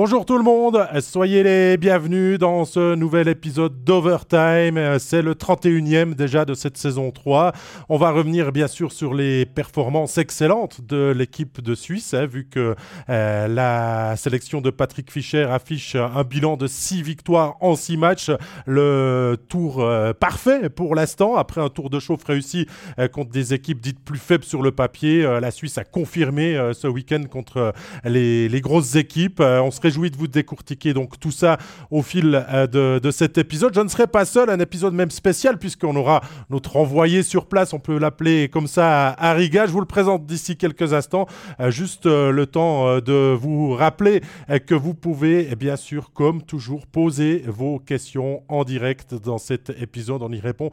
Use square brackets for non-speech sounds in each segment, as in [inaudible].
Bonjour tout le monde, soyez les bienvenus dans ce nouvel épisode d'Overtime. C'est le 31e déjà de cette saison 3. On va revenir bien sûr sur les performances excellentes de l'équipe de Suisse, hein, vu que euh, la sélection de Patrick Fischer affiche un bilan de 6 victoires en 6 matchs. Le tour euh, parfait pour l'instant, après un tour de chauffe réussi euh, contre des équipes dites plus faibles sur le papier. la Suisse a confirmé ce week-end contre les, grosses équipes. Réjouis de vous décortiquer donc tout ça au fil euh, de, cet épisode. Je ne serai pas seul, un épisode même spécial puisqu'on aura notre envoyé sur place, on peut l'appeler comme ça à Riga. Je vous le présente d'ici quelques instants. Euh, juste euh, le temps de vous rappeler que vous pouvez bien sûr comme toujours poser vos questions en direct dans cet épisode. On y répond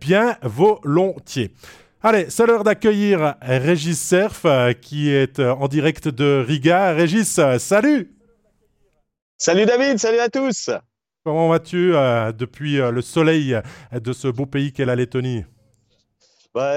bien volontiers. Allez, c'est l'heure d'accueillir Régis Cerf qui est en direct de Riga. Régis, salut Salut David, salut à tous. Comment vas-tu euh, depuis euh, le soleil de ce beau pays qu'est la Lettonie? Bah,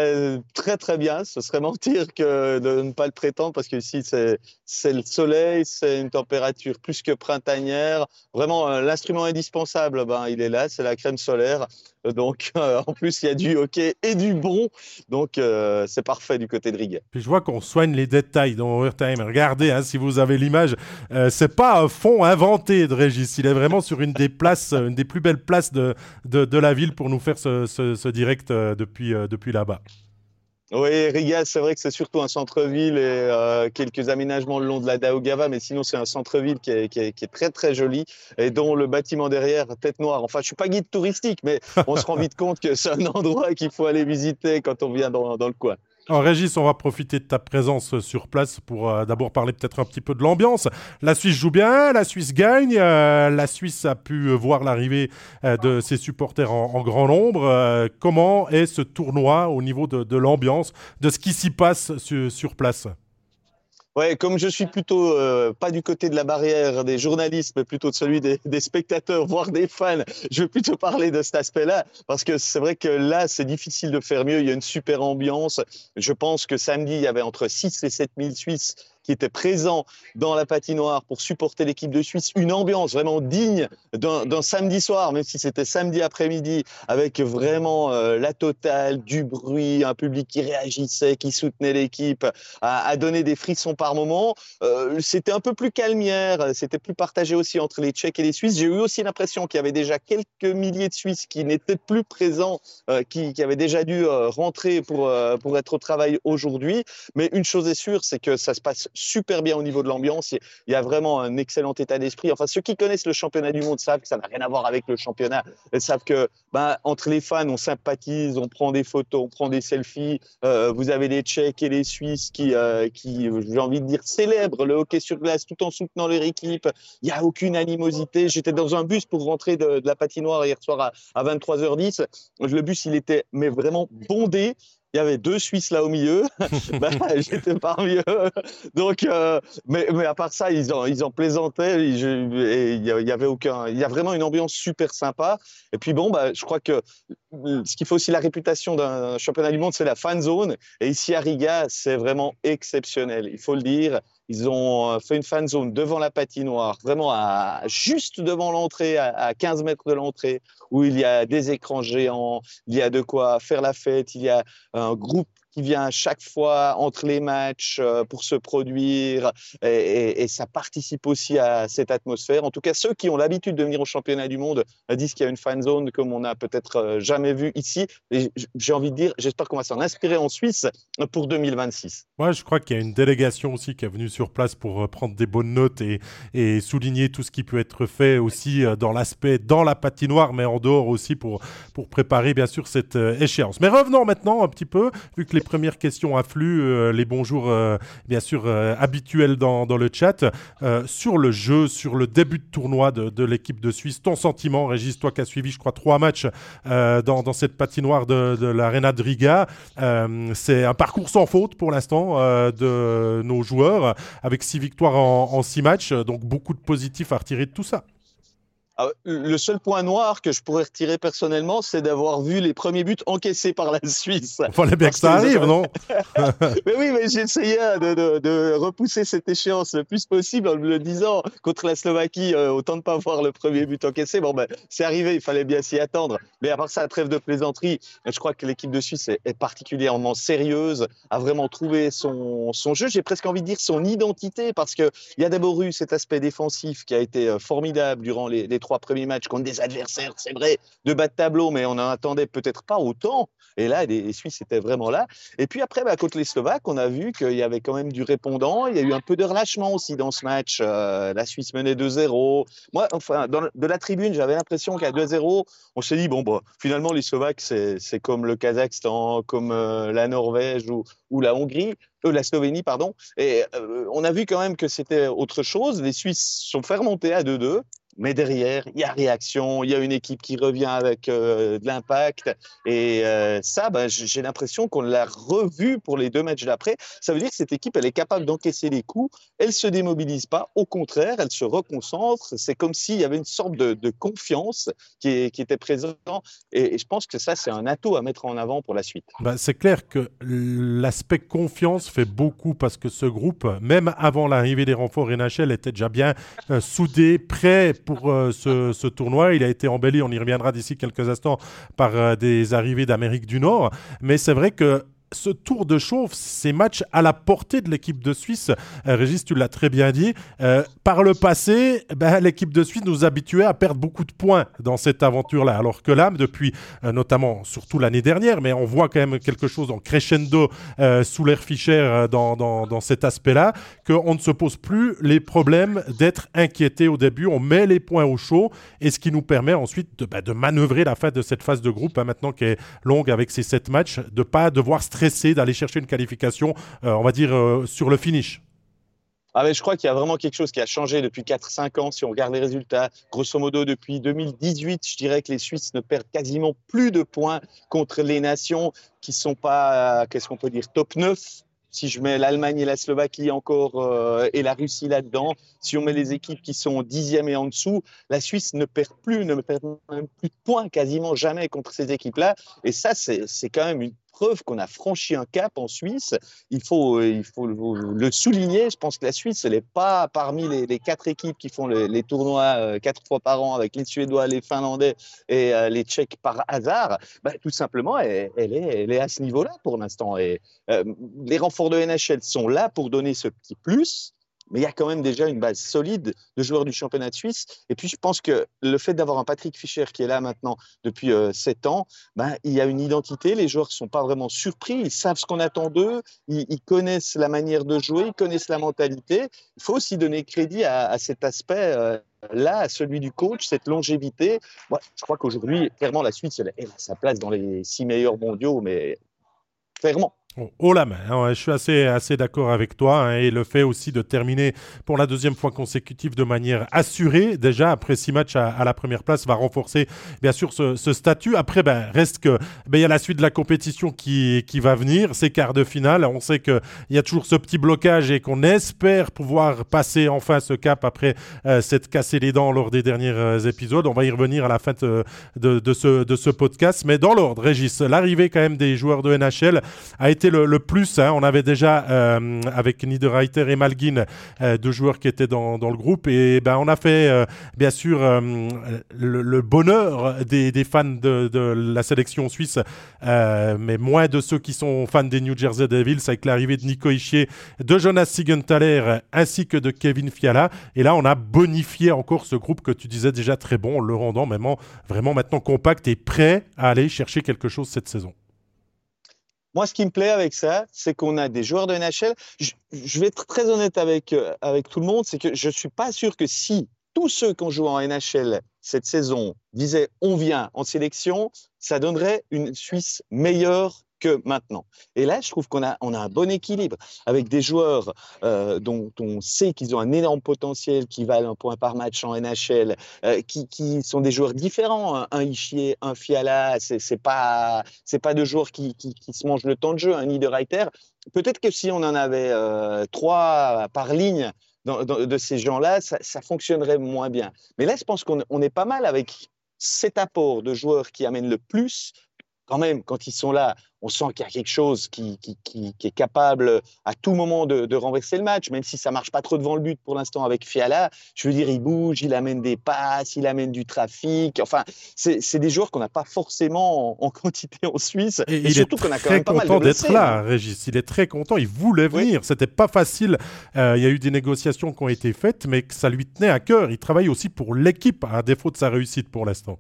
très très bien. Ce serait mentir que de ne pas le prétendre parce que ici c'est le soleil, c'est une température plus que printanière. Vraiment, euh, l'instrument indispensable, ben, il est là, c'est la crème solaire. Donc, [laughs] euh, en plus, il y a du hockey et du bon. Donc, euh, c'est parfait du côté de Riga. Puis je vois qu'on soigne les détails dans Overtime. Regardez, hein, si vous avez l'image, euh, c'est pas un fond inventé de Régis. Il est vraiment sur une des places, une des plus belles places de, de, la ville pour nous faire ce, ce, direct depuis, depuis là-bas. Oui, Riga, c'est vrai que c'est surtout un centre-ville et euh, quelques aménagements le long de la Daugava, mais sinon c'est un centre-ville qui est, très très joli et dont le bâtiment derrière, tête noire. Enfin, je suis pas guide touristique, mais on se rend vite compte que c'est un endroit qu'il faut aller visiter quand on vient dans le coin. Alors Régis, on va profiter de ta présence sur place pour euh, d'abord parler peut-être un petit peu de l'ambiance. La Suisse joue bien, la Suisse gagne, euh, la Suisse a pu voir l'arrivée euh, de ses supporters en, grand nombre. comment est ce tournoi au niveau de, l'ambiance, de ce qui s'y passe sur place? Ouais, comme je suis plutôt euh, pas du côté de la barrière des journalistes, mais plutôt de celui des, des spectateurs, voire des fans, je vais plutôt parler de cet aspect-là, parce que c'est vrai que là, c'est difficile de faire mieux. Il y a une super ambiance. Je pense que samedi, il y avait entre 6 et 7 000 Suisses qui était présent dans la patinoire pour supporter l'équipe de Suisse. Une ambiance vraiment digne d'un samedi soir, même si c'était samedi après-midi, avec vraiment euh, la totale, du bruit, un public qui réagissait, qui soutenait l'équipe, à, donner des frissons par moment. Euh, c'était un peu plus calmière, c'était plus partagé aussi entre les Tchèques et les Suisses. J'ai eu aussi l'impression qu'il y avait déjà quelques milliers de Suisses qui n'étaient plus présents, euh, qui, qui, avaient déjà dû rentrer pour, pour être au travail aujourd'hui. Mais une chose est sûre, c'est que ça se passe super bien au niveau de l'ambiance. Il y a vraiment un excellent état d'esprit. Enfin, ceux qui connaissent le championnat du monde savent que ça n'a rien à voir avec le championnat. Ils savent que ben, entre les fans, on sympathise, on prend des photos, on prend des selfies. Euh, vous avez les Tchèques et les Suisses qui, euh, qui j'ai envie de dire, célèbrent le hockey sur glace tout en soutenant leur équipe. Il n'y a aucune animosité. J'étais dans un bus pour rentrer de, la patinoire hier soir à, à 23h10. Le bus, il était mais vraiment bondé il y avait deux Suisses là au milieu. [laughs] bah, J'étais parmi eux. Donc, euh, mais, mais, à part ça, ils en, ils en plaisantaient. Il y, avait aucun. Il y a vraiment une ambiance super sympa. Et puis bon, bah, je crois que ce qui fait aussi la réputation d'un championnat du monde, c'est la fan zone. Et ici à Riga, c'est vraiment exceptionnel. Il faut le dire. Ils ont euh, fait une fan zone devant la patinoire, vraiment à, juste devant l'entrée, à, 15 mètres de l'entrée, où il y a des écrans géants, il y a de quoi faire la fête, il y a un groupe qui vient à chaque fois entre les matchs euh, pour se produire et, ça participe aussi à cette atmosphère. En tout cas, ceux qui ont l'habitude de venir au championnat du monde disent qu'il y a une fan zone comme on n'a peut-être euh, jamais vu ici. J'ai envie de dire, j'espère qu'on va s'en inspirer en Suisse pour 2026. Moi, je crois qu'il y a une délégation aussi qui est venue sur place pour euh, prendre des bonnes notes et, souligner tout ce qui peut être fait aussi dans l'aspect, dans la patinoire, mais en dehors aussi pour préparer bien sûr cette échéance. Mais revenons maintenant un petit peu, vu que les premières questions affluent, euh, les bonjours euh, bien sûr euh, habituels dans, le chat. sur le jeu, sur le début de tournoi de, l'équipe de Suisse, ton sentiment, Régis, toi qui as suivi, je crois, trois matchs dans, dans, cette patinoire de, de l'Arena de Riga, c'est un parcours sans faute pour l'instant de nos joueurs, avec six victoires en, en six matchs, donc beaucoup de positifs à retirer de tout ça. Ah, le seul point noir que je pourrais retirer personnellement, c'est d'avoir vu les premiers buts encaissés par la Suisse. Il fallait bien que ça arrive, non [laughs] Mais oui, mais essayé de, de, repousser cette échéance le plus possible en me le disant contre la Slovaquie, euh, autant de pas voir le premier but encaissé. Bon, ben, c'est arrivé, il fallait bien s'y attendre. Mais à part ça, trêve de plaisanterie, je crois que l'équipe de Suisse est, est, particulièrement sérieuse, a vraiment trouvé son, son jeu. J'ai presque envie de dire son identité, parce qu'il y a d'abord eu cet aspect défensif qui a été euh, formidable durant les, les trois premiers matchs contre des adversaires, c'est vrai, de bas de tableau, mais on n'en attendait peut-être pas autant. Et là, les, Suisses étaient vraiment là. Et puis après, bah, contre les Slovaques, on a vu qu'il y avait quand même du répondant. Il y a eu un peu de relâchement aussi dans ce match. Euh, la Suisse menait 2-0. Moi, enfin, de la tribune, j'avais l'impression qu'à 2-0, on s'est dit, bon, bah, finalement, les Slovaques, c'est comme le Kazakhstan, comme euh, la Norvège ou, la Hongrie. Euh, la Slovénie, pardon. Et on a vu quand même que c'était autre chose. Les Suisses sont fait à 2-2. Mais derrière, il y a réaction, il y a une équipe qui revient avec euh, de l'impact. Et euh, ça, ben, j'ai l'impression qu'on l'a revu pour les deux matchs d'après. Ça veut dire que cette équipe, elle est capable d'encaisser les coups. Elle se démobilise pas. Au contraire, elle se reconcentre. C'est comme s'il y avait une sorte de, confiance qui, qui, était présente. Et, je pense que ça, c'est un atout à mettre en avant pour la suite. Ben, c'est clair que l'aspect confiance fait beaucoup parce que ce groupe, même avant l'arrivée des renforts NHL, était déjà bien euh, soudé, prêt pour euh, ce, tournoi. Il a été embelli, on y reviendra d'ici quelques instants, par euh, des arrivées d'Amérique du Nord. Mais c'est vrai que ce tour de chauffe, ces matchs à la portée de l'équipe de Suisse. Euh, Régis, tu l'as très bien dit. Euh, par le passé, ben, l'équipe de Suisse nous habituait à perdre beaucoup de points dans cette aventure-là. Alors que là, depuis euh, notamment, surtout l'année dernière, mais on voit quand même quelque chose en crescendo sous l'air Fischer dans, dans, cet aspect-là, qu'on ne se pose plus les problèmes d'être inquiété au début. On met les points au chaud et ce qui nous permet ensuite de, ben, manœuvrer la fin de cette phase de groupe, hein, maintenant qui est longue avec ces sept matchs, de pas devoir stresser d'aller chercher une qualification, euh, on va dire, euh, sur le finish ah mais je crois qu'il y a vraiment quelque chose qui a changé depuis 4-5 ans. Si on regarde les résultats, grosso modo, depuis 2018, je dirais que les Suisses ne perdent quasiment plus de points contre les nations qui ne sont pas, euh, qu'est-ce qu'on peut dire, top 9 si je mets l'Allemagne et la Slovaquie encore et la Russie là-dedans, si on met les équipes qui sont dixième et en dessous, la Suisse ne perd plus, ne perd même plus de points quasiment jamais contre ces équipes-là. Et ça, c'est quand même une preuve qu'on a franchi un cap en Suisse. Il faut, euh, le souligner. Je pense que la Suisse, elle n'est pas parmi les, quatre équipes qui font les, tournois euh, quatre fois par an avec les Suédois, les Finlandais et euh, les Tchèques par hasard. Bah, tout simplement, elle, est, elle est à ce niveau-là pour l'instant. Et les renforts de NHL sont là pour donner ce petit plus mais il y a quand même déjà une base solide de joueurs du championnat de Suisse. Et puis, je pense que le fait d'avoir un Patrick Fischer qui est là maintenant depuis euh, sept ans, ben, il y a une identité. Les joueurs ne sont pas vraiment surpris. Ils savent ce qu'on attend d'eux. Ils, connaissent la manière de jouer. Ils connaissent la mentalité. Il faut aussi donner crédit à, cet aspect. Euh, là, à celui du coach, cette longévité. Moi, je crois qu'aujourd'hui, clairement, la Suisse, elle, a sa place dans les six meilleurs mondiaux, mais clairement. Oh la main, hein, je suis assez, assez d'accord avec toi. Hein, et le fait aussi de terminer pour la deuxième fois consécutive de manière assurée, déjà après six matchs à, la première place, va renforcer bien sûr ce, statut. Après, ben, reste que ben, il y a la suite de la compétition qui, qui va venir, ces quarts de finale. On sait qu'il y a toujours ce petit blocage et qu'on espère pouvoir passer enfin ce cap après euh, s'être cassé les dents lors des derniers euh, épisodes. On va y revenir à la fin de, de, ce, de ce podcast. Mais dans l'ordre, Régis, l'arrivée quand même des joueurs de NHL a été le, plus. Hein. On avait déjà euh, avec Niederreiter et Malguin euh, deux joueurs qui étaient dans, le groupe. Et ben, on a fait euh, bien sûr le, bonheur des, fans de, la sélection suisse, mais moins de ceux qui sont fans des New Jersey Devils avec l'arrivée de Nico Ischier, de Jonas Sigenthaler ainsi que de Kevin Fiala. Et là, on a bonifié encore ce groupe que tu disais déjà très bon, le rendant vraiment, vraiment maintenant compact et prêt à aller chercher quelque chose cette saison. Moi, ce qui me plaît avec ça, c'est qu'on a des joueurs de NHL. Je, vais être très honnête avec, euh, avec tout le monde, c'est que je ne suis pas sûr que si tous ceux qui ont joué en NHL cette saison disaient on vient en sélection, ça donnerait une Suisse meilleure maintenant. Et là, je trouve qu'on a, un bon équilibre avec des joueurs euh, dont on sait qu'ils ont un énorme potentiel, qui valent un point par match en NHL, euh, qui, sont des joueurs différents. Un Ishier, un Fiala, c'est, pas pas deux joueurs qui, se mangent le temps de jeu. Un Niederreiter. Peut-être que si on en avait euh, trois par ligne de ces gens-là, ça, fonctionnerait moins bien. Mais là, je pense qu'on est pas mal avec cet apport de joueurs qui amènent le plus. Quand même, quand ils sont là, on sent qu'il y a quelque chose qui, est capable à tout moment de, renverser le match, même si ça marche pas trop devant le but pour l'instant avec Fiala. Je veux dire, il bouge, il amène des passes, il amène du trafic. Enfin, c'est des joueurs qu'on n'a pas forcément en, quantité en Suisse. Et, il surtout qu'on a quand même pas mal content d'être là, Régis. Il est très content. Il voulait venir. Ce C'était pas facile. Euh, il y a eu des négociations qui ont été faites, mais que ça lui tenait à cœur. Il travaille aussi pour l'équipe, à défaut de sa réussite pour l'instant.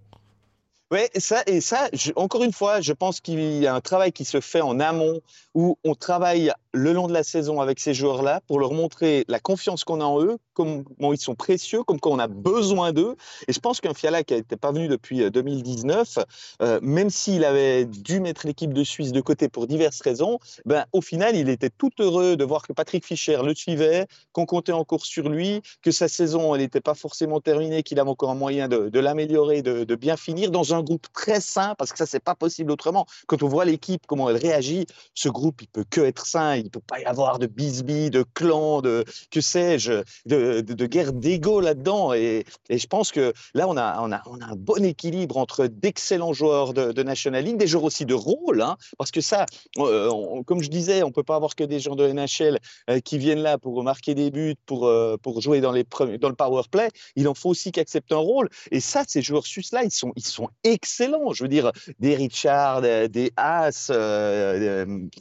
Oui, ça, et ça, encore une fois, je pense qu'il y a un travail qui se fait en amont où on travaille le long de la saison avec ces joueurs-là pour leur montrer la confiance qu'on a en eux, comment ils sont précieux, comme quoi on a besoin d'eux. Et je pense qu'un Fiala qui n'était pas venu depuis 2019, euh, euh, même s'il avait dû mettre l'équipe de Suisse de côté pour diverses raisons, ben, au final, il était tout heureux de voir que Patrick Fischer le suivait, qu'on comptait encore sur lui, que sa saison, n'était pas forcément terminée, qu'il avait encore un moyen de, l'améliorer, de, de, bien finir dans un groupe très sain, parce que ça, c'est pas possible autrement. Quand on voit l'équipe, comment elle réagit, ce groupe, il peut que être sain il peut pas y avoir de bisbis, de clans, de que sais-je, de, de, guerre d'ego là-dedans. Et, et, je pense que là, on a, on a, on a un bon équilibre entre d'excellents joueurs de, de, National League, des joueurs aussi de rôle, hein, parce que ça, comme je disais, on peut pas avoir que des gens de NHL euh, qui viennent là pour marquer des buts, pour, euh, pour jouer dans, les premiers, dans le power play. Il en faut aussi qu'ils acceptent un rôle. Et ça, ces joueurs sont, ils sont excellents. Je veux dire, des Richard, des Haas,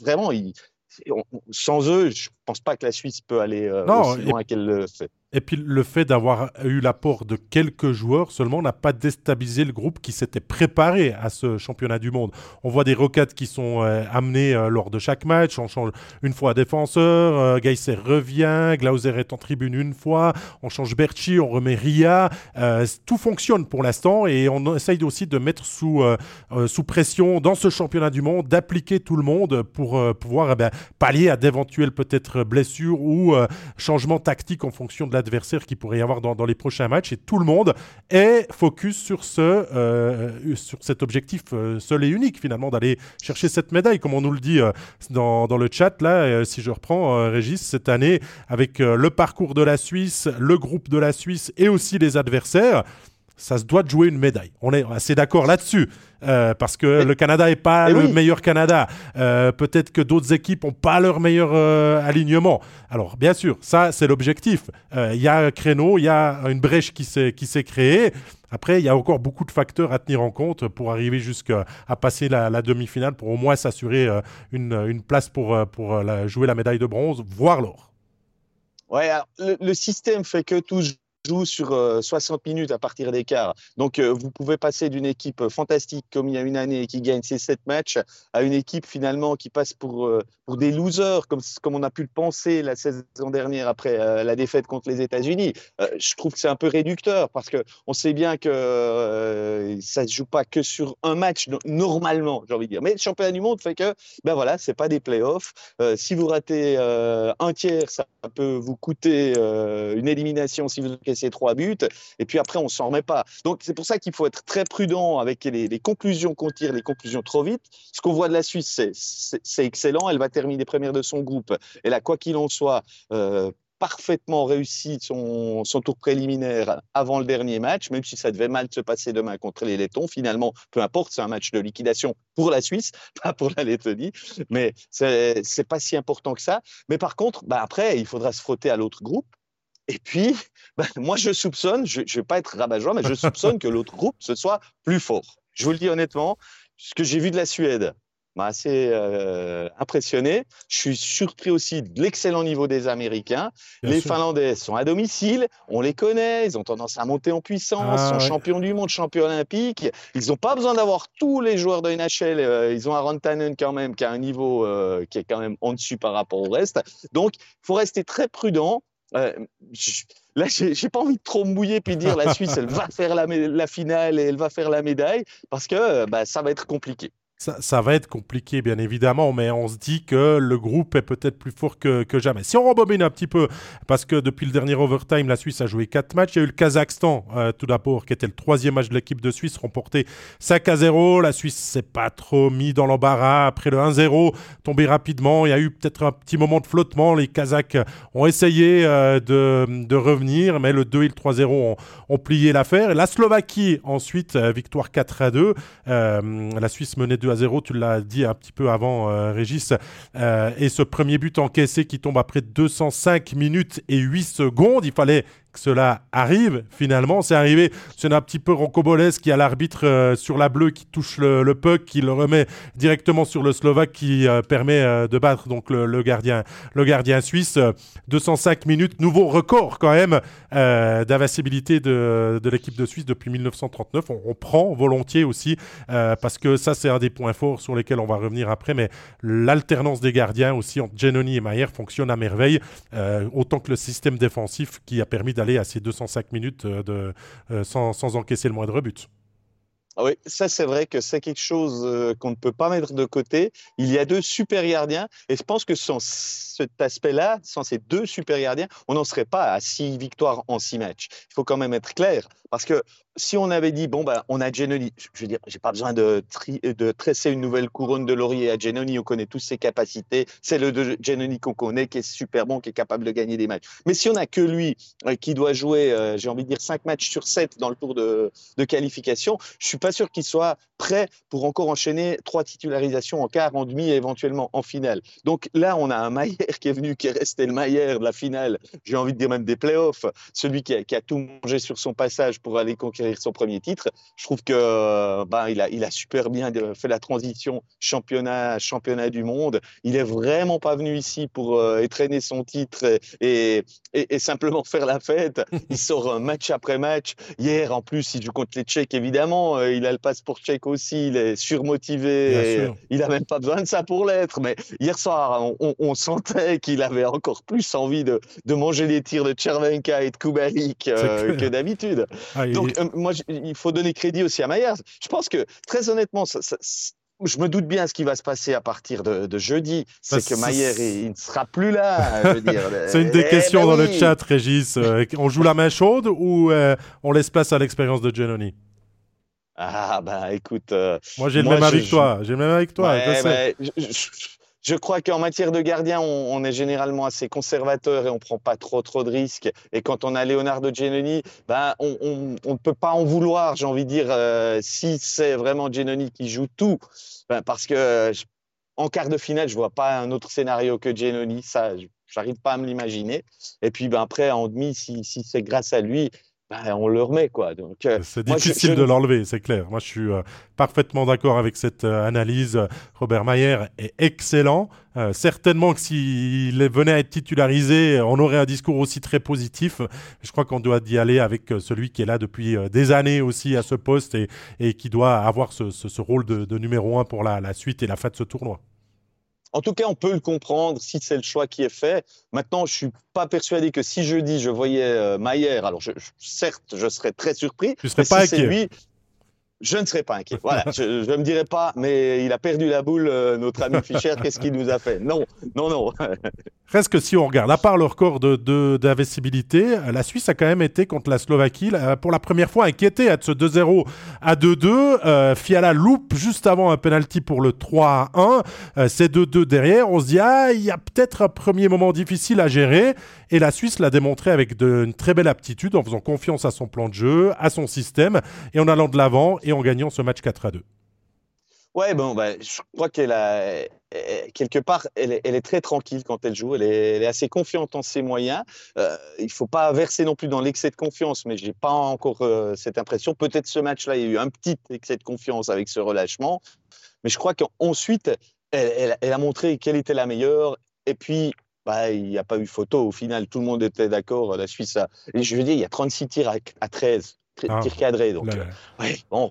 vraiment, ils, sans eux, je ne pense pas que la Suisse peut aller euh, aussi loin qu'elle le fait. Et puis le fait d'avoir eu l'apport de quelques joueurs seulement n'a pas déstabilisé le groupe qui s'était préparé à ce championnat du monde. On voit des roquettes qui sont euh, amenées euh, lors de chaque match. On change une fois défenseur, euh, revient, Glauser est en tribune une fois, on change Berchi, on remet Ria. Euh, tout fonctionne pour l'instant et on essaye aussi de mettre sous, sous pression dans ce championnat du monde, d'appliquer tout le monde pour pouvoir eh ben, pallier à d'éventuelles peut-être blessures ou changements tactiques en fonction de la adversaire qu'il pourrait y avoir dans, les prochains matchs. Et tout le monde est focus sur, ce, euh, sur cet objectif euh, seul et unique, finalement, d'aller chercher cette médaille, comme on nous le dit euh, dans, dans, le chat. Là, si je reprends, Régis, cette année, avec le parcours de la Suisse, le groupe de la Suisse et aussi les adversaires, ça se doit de jouer une médaille. On est assez d'accord là-dessus. Euh, parce que le Canada n'est pas le meilleur Canada. Euh, peut-être que d'autres équipes n'ont pas leur meilleur euh, alignement. Alors, bien sûr, ça, c'est l'objectif. Il y a un créneau, il y a une brèche qui s'est créée. Après, il y a encore beaucoup de facteurs à tenir en compte pour arriver jusqu'à passer la, demi-finale, pour au moins s'assurer une, place pour, pour jouer la médaille de bronze, voire l'or. Ouais, le, le, système fait que tout joue sur 60 euh, minutes à partir d'écart. Donc, euh, vous pouvez passer d'une équipe euh, fantastique comme il y a une année qui gagne ses 7 matchs à une équipe finalement qui passe pour, pour des losers, comme, comme on a pu le penser la saison dernière après la défaite contre les États-Unis. je trouve que c'est un peu réducteur parce qu'on sait bien que ça ne se joue pas que sur un match normalement, j'ai envie de dire. Mais le championnat du monde fait que, ben voilà, c'est pas des playoffs. si vous ratez un tiers, ça peut vous coûter une élimination si vous ces trois buts, et puis après, on s'en remet pas. Donc, c'est pour ça qu'il faut être très prudent avec les, conclusions qu'on tire, les conclusions trop vite. Ce qu'on voit de la Suisse, c'est excellent. Elle va terminer première de son groupe. Et là, quoi qu'il en soit, euh, parfaitement réussi son, tour préliminaire avant le dernier match, même si ça devait mal se passer demain contre les Lettons. Finalement, peu importe, c'est un match de liquidation pour la Suisse, [laughs] pas pour la Lettonie, mais c'est pas si important que ça. Mais par contre, bah après, il faudra se frotter à l'autre groupe. Et puis, [laughs] ben, moi, je soupçonne, je ne vais pas être rabat-joie, mais je soupçonne que l'autre groupe, ce soit plus fort. Je vous le dis honnêtement, ce que j'ai vu de la Suède m'a assez euh, impressionné. Je suis surpris aussi de l'excellent niveau des Américains. les Finlandais sont à domicile, on les connaît, ils ont tendance à monter en puissance, ah, sont champions du monde, champions olympiques. Ils n'ont pas besoin d'avoir tous les joueurs de NHL. Euh, ils ont Aaron Tannen quand même, qui a un niveau euh, qui est quand même en dessus par rapport au reste. Donc, il faut rester très prudent. Euh, là, j'ai pas envie de trop mouiller puis dire la Suisse, elle va faire la, la, finale et elle va faire la médaille parce que bah, ça va être compliqué. Ça, va être compliqué, bien évidemment, mais on se dit que le groupe est peut-être plus fort que, jamais. Si on rembobine un petit peu, parce que depuis le dernier overtime, la Suisse a joué 4 matchs. Il y a eu le Kazakhstan, euh, tout d'abord, qui était le troisième match de l'équipe de Suisse, remporté 5 à 0. La Suisse s'est pas trop mis dans l'embarras. Après le 1-0, tombé rapidement. Il y a eu peut-être un petit moment de flottement. Les Kazakhs ont essayé euh, de, revenir, mais le 2 et le 3-0 ont, plié l'affaire. La Slovaquie, ensuite, euh, victoire 4 à 2. la Suisse menait 2 à 0, tu l'as dit un petit peu avant, euh, Régis. Euh, et ce premier but encaissé qui tombe après 205 minutes et 8 secondes, il fallait cela arrive finalement. C'est arrivé, c'est un petit peu Roncobolès qui a l'arbitre euh, sur la bleue qui touche le, puck, qui le remet directement sur le Slovaque qui euh, permet euh, de battre donc le, gardien, le gardien suisse. 205 minutes, nouveau record quand même d'invincibilité de, de l'équipe de Suisse depuis 1939. On, prend volontiers aussi parce que ça c'est un des points forts sur lesquels on va revenir après, mais l'alternance des gardiens aussi entre Genoni et Mayer fonctionne à merveille, autant que le système défensif qui a permis à ces 205 minutes euh, de, euh, sans, sans encaisser le moindre but. Ah oui, ça c'est vrai que c'est quelque chose euh, qu'on ne peut pas mettre de côté. Il y a deux super gardiens et je pense que sans cet aspect-là, sans ces deux super gardiens, on n'en serait pas à six victoires en six matchs. Il faut quand même être clair parce que si on avait dit, bon, ben, on a Genoni, je veux dire, j'ai pas besoin de, tresser une nouvelle couronne de laurier à Genoni, on connaît tous ses capacités, c'est le de Genoni qu'on connaît, qui est super bon, qui est capable de gagner des matchs. Mais si on a que lui, euh, qui doit jouer, euh, j'ai envie de dire, 5 matchs sur 7 dans le tour de, de qualification, je suis pas sûr qu'il soit prêt pour encore enchaîner trois titularisations en quart, en demi et éventuellement en finale. Donc là, on a un Maillère qui est venu, qui est resté le Maillère de la finale, j'ai envie de dire même des playoffs, celui qui a, tout mangé sur son passage pour aller conquérir son premier titre. Je trouve que ben, il, a, super bien fait la transition championnat, championnat du monde. Il est vraiment pas venu ici pour euh, son titre et, simplement [laughs] faire la fête. Il sort match après match. Hier, en plus, il joue contre les Tchèques, évidemment. Euh, il a le passeport tchèque aussi. Il est surmotivé. il a même pas besoin de ça pour l'être. Mais hier soir, on, sentait qu'il avait encore plus envie de, de manger les tirs de Chervenka et de Kubarik euh, que d'habitude. Ah, Donc, moi, il faut donner crédit aussi à Maillard. Je pense que, très honnêtement, je me doute bien ce qui va se passer à partir de, jeudi. C'est que Maillard, il, ne sera plus là. [laughs] C'est une des eh questions ben dans le chat, Régis. Euh, on joue la main chaude ou euh, on laisse place à l'expérience de Giannoni? Ah, bah écoute. Euh, moi, j'ai le même avec toi. J'ai le même avec toi. Je crois qu'en matière de gardien, on, est généralement assez conservateur et on prend pas trop trop de risques. Et quand on a Leonardo Giannoni, ben on, ne peut pas en vouloir, j'ai envie de dire, euh, si c'est vraiment Giannoni qui joue tout, ben parce que en quart de finale, je vois pas un autre scénario que Giannoni, ça, j'arrive pas à me l'imaginer. Et puis ben après en demi, si, si c'est grâce à lui, bah, on le remet. Quoi. Donc, euh, c'est difficile de l'enlever, c'est clair. Moi, je suis euh, parfaitement d'accord avec cette euh, analyse. Robert Mayer est excellent. certainement que s'il venait à être titularisé, on aurait un discours aussi très positif. Je crois qu'on doit y aller avec celui qui est là depuis des années aussi à ce poste et, et qui doit avoir ce, ce, rôle de, de, numéro un pour la, la suite et la fin de ce tournoi. En tout cas, on peut le comprendre si c'est le choix qui est fait. Maintenant, je suis pas persuadé que si jeudi je voyais euh, Mayer, alors je, certes, je serais très surpris. Tu serais pas inquiet je ne serais pas inquiet. Voilà, je ne me dirais pas, mais il a perdu la boule, euh, notre ami Fischer, [laughs] qu'est-ce qu'il nous a fait? Non, non, non. [laughs] Reste que si on regarde, à part le record d'investibilité, de, la Suisse a quand même été contre la Slovaquie pour la première fois inquiétée à ce 2-0 à 2-2. Euh, Fiala loupe juste avant un penalty pour le 3-1. Euh, c'est 2-2 derrière. On se dit, ah, il y a peut-être un premier moment difficile à gérer. Et la Suisse l'a démontré avec de, une très belle aptitude en faisant confiance à son plan de jeu, à son système et en allant de l'avant et en gagnant ce match 4 à 2. Ouais, bon, bah, je crois qu'elle a quelque part, elle est, très tranquille quand elle joue. Elle est, assez confiante en ses moyens. Euh, il faut pas verser non plus dans l'excès de confiance, mais je n'ai pas encore euh, cette impression. Peut-être ce match-là, il y a eu un petit excès de confiance avec ce relâchement. Mais je crois qu'ensuite, elle, a montré quelle était la meilleure. Et puis, bah, il n'y a pas eu photo. Au final, tout le monde était d'accord. La Suisse, a... je veux dire, il y a 36 tirs à, 13, ah, tirs cadrés. Donc, euh, bon,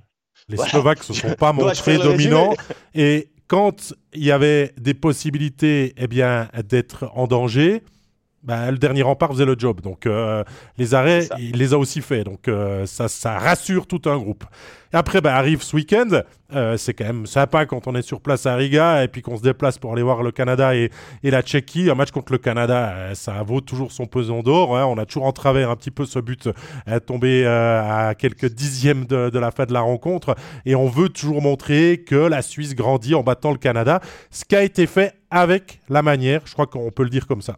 les Slovaques ne se sont pas [laughs] montrés dominants. Et quand il y avait des possibilités eh bien, d'être en danger, bah, le dernier rempart faisait le job. Donc euh, les arrêts, il les a aussi fait. Donc euh, ça, ça rassure tout un groupe. Et après, bah, arrive ce week-end. Euh, c'est quand même sympa quand on est sur place à Riga et puis qu'on se déplace pour aller voir le Canada et, et la Tchéquie. Un match contre le Canada, ça vaut toujours son pesant d'or. Hein. On a toujours en travers un petit peu ce but tombé à quelques dixièmes de, de, la fin de la rencontre. Et on veut toujours montrer que la Suisse grandit en battant le Canada. Ce qui a été fait avec la manière, je crois qu'on peut le dire comme ça.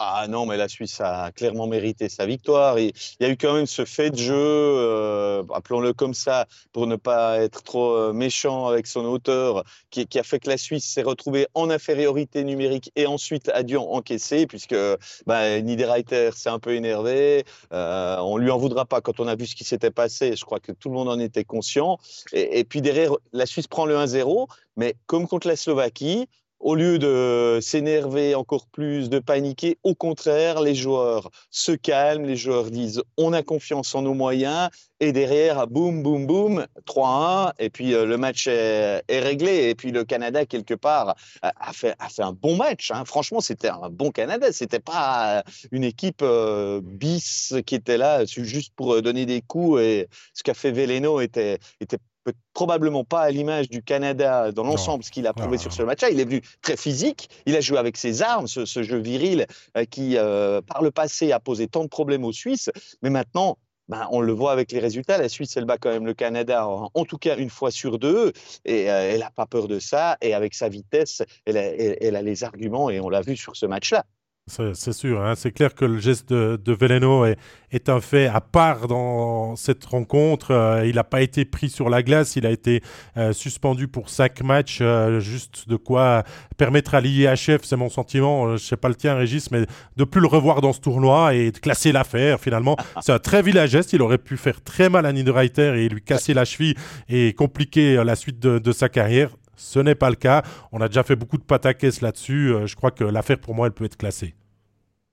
Ah non, mais la Suisse a clairement mérité sa victoire. Il y a eu quand même ce fait de jeu, euh, appelons-le comme ça, pour ne pas être trop euh, méchant avec son auteur, qui, a fait que la Suisse s'est retrouvée en infériorité numérique et ensuite a dû encaisser, puisque bah, Niederreiter s'est un peu énervé. Euh, on lui en voudra pas quand on a vu ce qui s'était passé. Je crois que tout le monde en était conscient. Et puis derrière, la Suisse prend le 1-0, mais comme contre la Slovaquie, au lieu de s'énerver encore plus, de paniquer, au contraire, les joueurs se calment, les joueurs disent on a confiance en nos moyens, et derrière, boum, boum, boum, 3-1, et puis euh, le match est, réglé, et puis le Canada, quelque part, a, fait, un bon match. Hein. Franchement, c'était un bon Canada, c'était pas une équipe euh, bis qui était là juste pour donner des coups, et ce qu'a fait Veleno était, était probablement pas à l'image du Canada dans l'ensemble, ce qu'il a prouvé sur ce match-là. Il est venu très physique, il a joué avec ses armes, ce, jeu viril euh, qui, euh, par le passé, a posé tant de problèmes aux Suisses. Mais maintenant, ben, on le voit avec les résultats. La Suisse, elle bat quand même le Canada, en, tout cas une fois sur deux. Et euh, elle n'a pas peur de ça. Et avec sa vitesse, elle a les arguments. Et on l'a vu sur ce match-là. C'est sûr, hein. c'est clair que le geste de, de Veleno est, est, un fait à part dans cette rencontre. Euh, il n'a pas été pris sur la glace, il a été euh, suspendu pour cinq matchs, euh, juste de quoi permettre à l'IHF, c'est mon sentiment, je sais pas le tien Régis, mais de plus le revoir dans ce tournoi et de classer l'affaire finalement. [laughs] C'est un très vilain geste, il aurait pu faire très mal à Niederreiter et lui casser la cheville et compliquer la suite de, de sa carrière. Ce n'est pas le cas. On a déjà fait beaucoup de pataquès là-dessus. je crois que l'affaire, pour moi, elle peut être classée.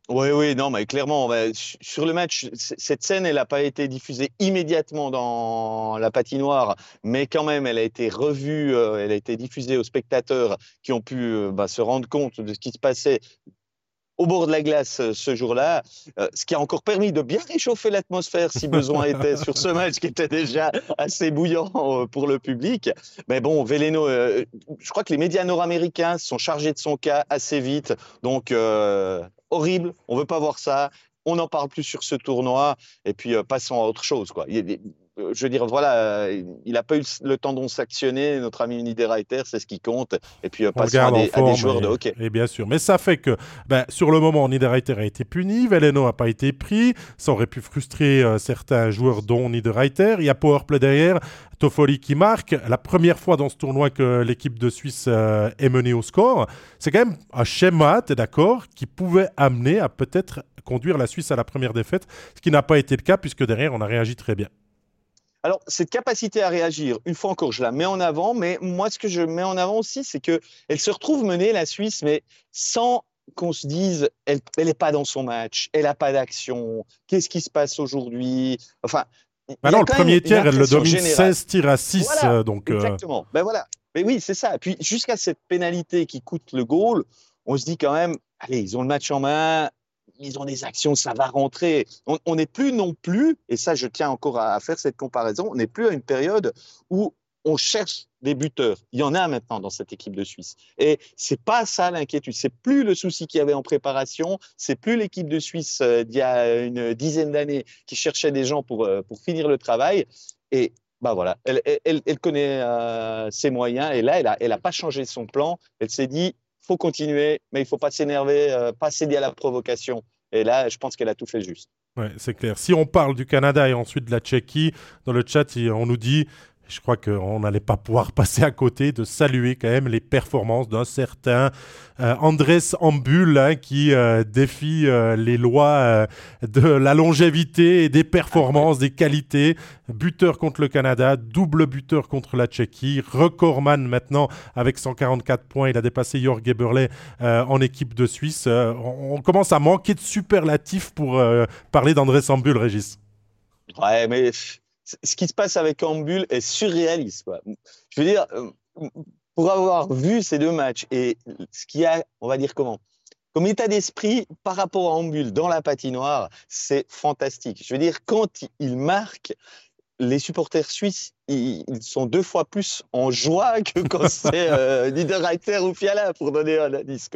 Oui, oui, non, mais clairement, sur le match, cette scène, elle n'a pas été diffusée immédiatement dans la patinoire, mais quand même, elle a été revue, euh, elle a été diffusée aux spectateurs qui ont pu euh, bah, se rendre compte de ce qui se passait au bord de la glace euh, ce jour-là, ce qui a encore permis de bien réchauffer l'atmosphère si besoin [laughs] était sur ce match qui était déjà assez bouillant pour le public. Mais bon, Veleno, je crois que les médias nord-américains sont chargés de son cas assez vite, donc horrible, on veut pas voir ça, on n'en parle plus sur ce tournoi, et puis euh, passons à autre chose. Quoi. Il euh, je veux dire, voilà, euh, il n'a pas eu le tendon s'actionner, notre ami Niederreiter, c'est ce qui compte. Et puis, passons à des, joueurs de hockey. Et bien sûr. Mais ça fait que, ben, sur le moment, Niederreiter a été puni, Veleno n'a pas été pris. Ça aurait pu frustrer certains joueurs, dont Niederreiter. Il y a Powerplay derrière. Toffoli qui marque. La première fois dans ce tournoi que l'équipe de Suisse euh, est menée au score. C'est quand même un schéma, tu es d'accord, qui pouvait amener à peut-être conduire la Suisse à la première défaite, ce qui n'a pas été le cas puisque derrière on a réagi très bien. Alors, cette capacité à réagir, une fois encore, je la mets en avant, mais moi, ce que je mets en avant aussi, c'est qu'elle se retrouve menée, la Suisse, mais sans qu'on se dise, elle n'est pas dans son match, elle n'a pas d'action, qu'est-ce qui se passe aujourd'hui? Enfin, bah non, le premier tiers, elle le domine 16 tirs à 6. Euh, donc, euh, Exactement. Ben voilà. Mais oui, c'est ça. Et puis jusqu'à cette pénalité qui coûte le goal, on se dit quand même, allez, ils ont le match en main, ils ont des actions, ça va rentrer. On n'est plus non plus, et ça je tiens encore à, faire cette comparaison, on n'est plus à une période où on cherche des buteurs. Il y en a maintenant dans cette équipe de Suisse. Et c'est pas ça l'inquiétude. C'est plus le souci qu'il y avait en préparation. C'est plus l'équipe de Suisse euh, d'il y a une dizaine d'années qui cherchait des gens pour, euh, pour finir le travail. Et bah voilà, elle, connaît euh, ses moyens. Et là, elle n'a elle a pas changé son plan. Elle s'est dit, faut continuer, mais il faut pas s'énerver, pas céder à la provocation. Et là, je pense qu'elle a tout fait juste. Ouais, c'est clair. Si on parle du Canada et ensuite de la Tchéquie, dans le chat, on nous dit je crois qu'on n'allait pas pouvoir [laughs] passer à côté de saluer quand même les performances d'un certain euh, Andrés Ambul hein, qui euh, défie euh, les lois de la longévité et des performances, des qualités. Buteur contre le Canada, double buteur contre la Tchéquie, recordman maintenant avec 144 points. Il a dépassé Jorg Geberle en équipe de Suisse. On, commence à manquer de superlatifs pour parler d'Andrés Ambul, Régis. Ouais, mais ce qui se passe avec Ambul est surréaliste. Je veux dire, euh, pour avoir vu ces deux matchs et ce qui a, on va dire comment, comme état d'esprit par rapport à Ambul dans la patinoire, c'est fantastique. Je veux dire, quand il marque, les supporters suisses, ils, sont deux fois plus en joie que quand [laughs] c'est euh, Niederreiter ou Fiala, pour donner un indice.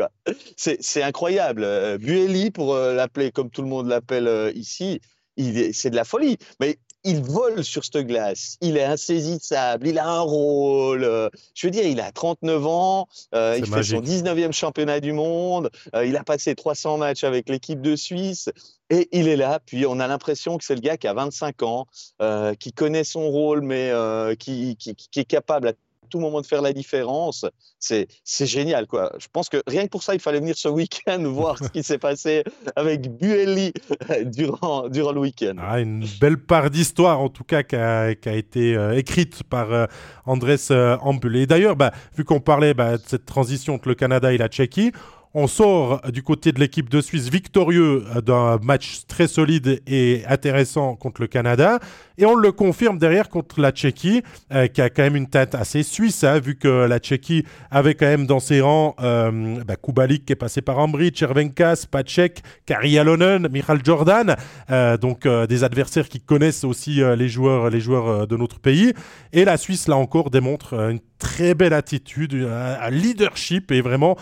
C'est incroyable. Euh, Bueli, pour euh, l'appeler comme tout le monde l'appelle ici, c'est de la folie. Mais il vole sur cette glace, il est insaisissable, il a un rôle. je veux dire, il a 39 ans, il fait son 19e championnat du monde, il a passé 300 matchs avec l'équipe de Suisse. Et il est là, puis on a l'impression que c'est le gars qui a 25 ans, euh, qui connaît son rôle, mais euh, qui, qui, qui, est capable à tout moment de faire la différence. C'est génial, quoi. Je pense que rien que pour ça, il fallait venir ce week-end [laughs] voir ce qui s'est passé avec Buelli euh, [laughs] durant, durant le week-end. Ah, une belle part d'histoire, en tout cas, qui a, qui a été euh, écrite par euh, Andrés Ambul. Et d'ailleurs, bah, vu qu'on parlait bah, de cette transition entre le Canada et la Tchéquie, on sort du côté de l'équipe de Suisse victorieux d'un match très solide et intéressant contre le Canada. Et on le confirme derrière contre la Tchéquie, euh, qui a quand même une tête assez suisse, hein, vu que la Tchéquie avait quand même dans ses rangs euh, bah, Kubalik qui est passé par Ambry, Chervenka, Spacek, Kari Alonen, Michal Jordan. Euh, donc des adversaires qui connaissent aussi les joueurs, les joueurs de notre pays. Et la Suisse, là encore, démontre une très belle attitude, un, leadership et vraiment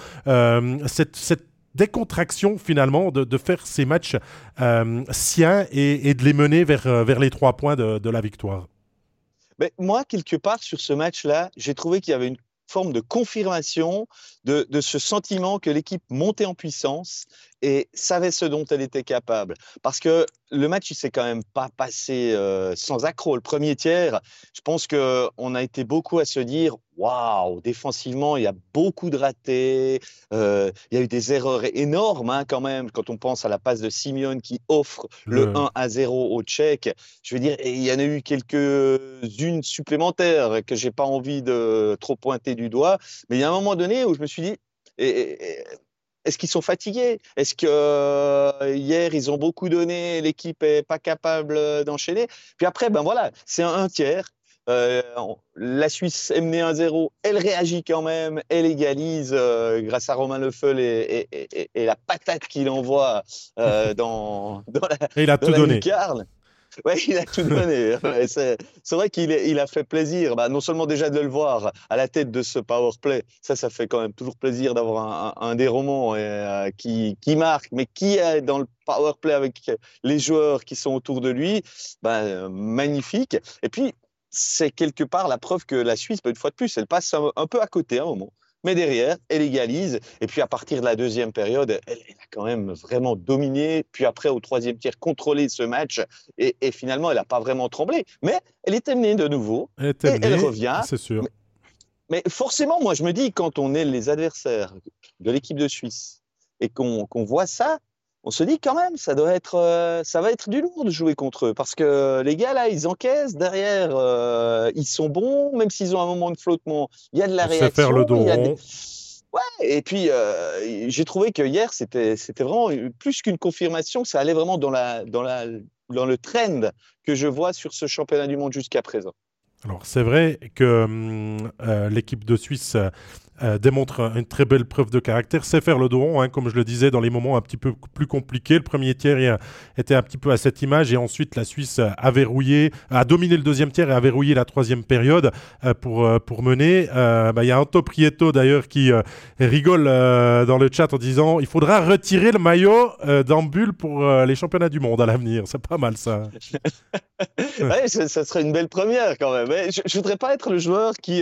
cette, décontraction finalement de, faire ces matchs euh, siens et, de les mener vers, euh, les trois points de, la victoire. Mais moi, quelque part, sur ce match-là, j'ai trouvé qu'il y avait une forme de confirmation de, de ce sentiment que l'équipe montait en puissance et savait ce dont elle était capable. Parce que le match, il s'est quand même pas passé euh, sans accroc. Le premier tiers, je pense qu'on a été beaucoup à se dire waouh, défensivement, il y a beaucoup de ratés. Euh, il y a eu des erreurs énormes hein, quand même quand on pense à la passe de Simeone qui offre le, 1 à 0 au Tchèque. Je veux dire, il y en a eu quelques-unes supplémentaires que j'ai pas envie de trop pointer du doigt. Mais il y a un moment donné où je me suis dit, est-ce qu'ils sont fatigués? Est-ce que euh, hier ils ont beaucoup donné, l'équipe est pas capable euh, d'enchaîner? Puis après, ben voilà, c'est un, tiers. Euh, la Suisse est menée 1-0, elle réagit quand même, elle égalise grâce à Romain Lefeul et, et, la patate qu'il envoie [laughs] dans, dans, la, et il a tout donné. lucarne. Ouais, il a tout donné. [laughs] c'est vrai qu'il il a fait plaisir, bah, non seulement déjà de le voir à la tête de ce power play, ça, ça fait quand même toujours plaisir d'avoir un, un, des romans euh, qui, qui marque, mais qui est dans le power play avec les joueurs qui sont autour de lui, bah, magnifique. Et puis, c'est quelque part la preuve que la Suisse, une fois de plus, elle passe un, un peu à côté à un moment mais derrière, elle égalise. Et puis à partir de la deuxième période, elle, a quand même vraiment dominé. Puis après, au troisième tiers, contrôlé ce match. Et, finalement, elle n'a pas vraiment tremblé. Mais elle est menée de nouveau. Elle et elle revient. C'est sûr. Mais, forcément, moi, je me dis, quand on est les adversaires de l'équipe de Suisse et qu'on voit ça, on se dit quand même, ça doit être, euh, ça va être du lourd de jouer contre eux parce que les gars là, ils encaissent derrière, euh, ils sont bons, même s'ils ont un moment de flottement, il y a de la réaction. faire le dos Ouais, et puis euh, j'ai trouvé que hier c'était c'était vraiment plus qu'une confirmation, ça allait vraiment dans la dans la dans le trend que je vois sur ce championnat du monde jusqu'à présent. Alors c'est vrai que hum, l'équipe de Suisse euh, démontre une très belle preuve de caractère, c'est faire le dos rond, hein, comme je le disais, dans les moments un petit peu plus compliqués. Le premier tiers était un petit peu à cette image et ensuite la Suisse a verrouillé, a dominé le deuxième tiers et a verrouillé la troisième période euh, pour, euh, pour mener. Bah, il y a Anto Prieto d'ailleurs qui rigole dans le chat en disant il faudra retirer le maillot d'Ambul pour les championnats du monde à l'avenir. C'est pas mal ça. [laughs] ouais, ça serait une belle première quand même. Je, ne voudrais pas être le joueur qui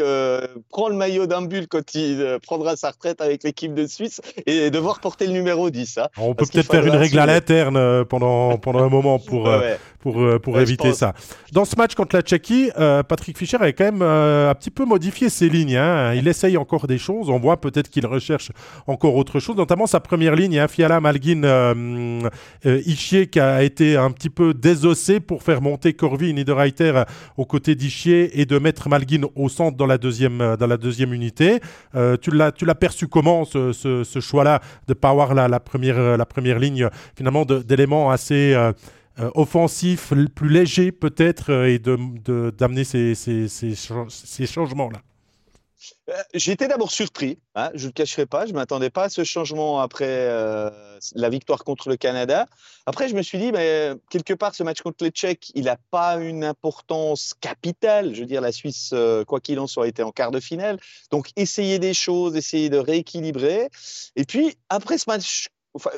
prend le maillot d'Ambul quand il euh, prendra sa retraite avec l'équipe de Suisse et devoir porter le numéro 10. Hein, On peut peut-être faire une règle à l'interne euh, pendant, pendant un moment pour, euh, pour, pour éviter ça. Dans ce match contre la Tchéquie, Patrick Fischer avait quand même un petit peu modifié ses lignes. Hein. Il essaye encore des choses. On voit peut-être qu'il recherche encore autre chose, notamment sa première ligne, hein, Fiala, Malguin, Ischier, qui a été un petit peu désossé pour faire monter Corvi, Niederreiter aux côtés d'Ischier et de mettre Malguin au centre dans la deuxième, dans la deuxième unité. Euh, tu l'as perçu comment ce, choix-là de ne pas avoir la, première, la première ligne finalement d'éléments assez euh, euh, offensifs, plus légers peut-être, et d'amener de, ces, ces, ces changements-là? Euh, J'étais d'abord surpris, hein, je ne le cacherai pas, je ne m'attendais pas à ce changement après euh, la victoire contre le Canada. Après, je me suis dit, mais, quelque part, ce match contre les Tchèques, il n'a pas une importance capitale. Je veux dire, la Suisse, euh, quoi qu'il en soit, était en quart de finale. Donc, essayer des choses, essayer de rééquilibrer. Et puis, après ce match Enfin,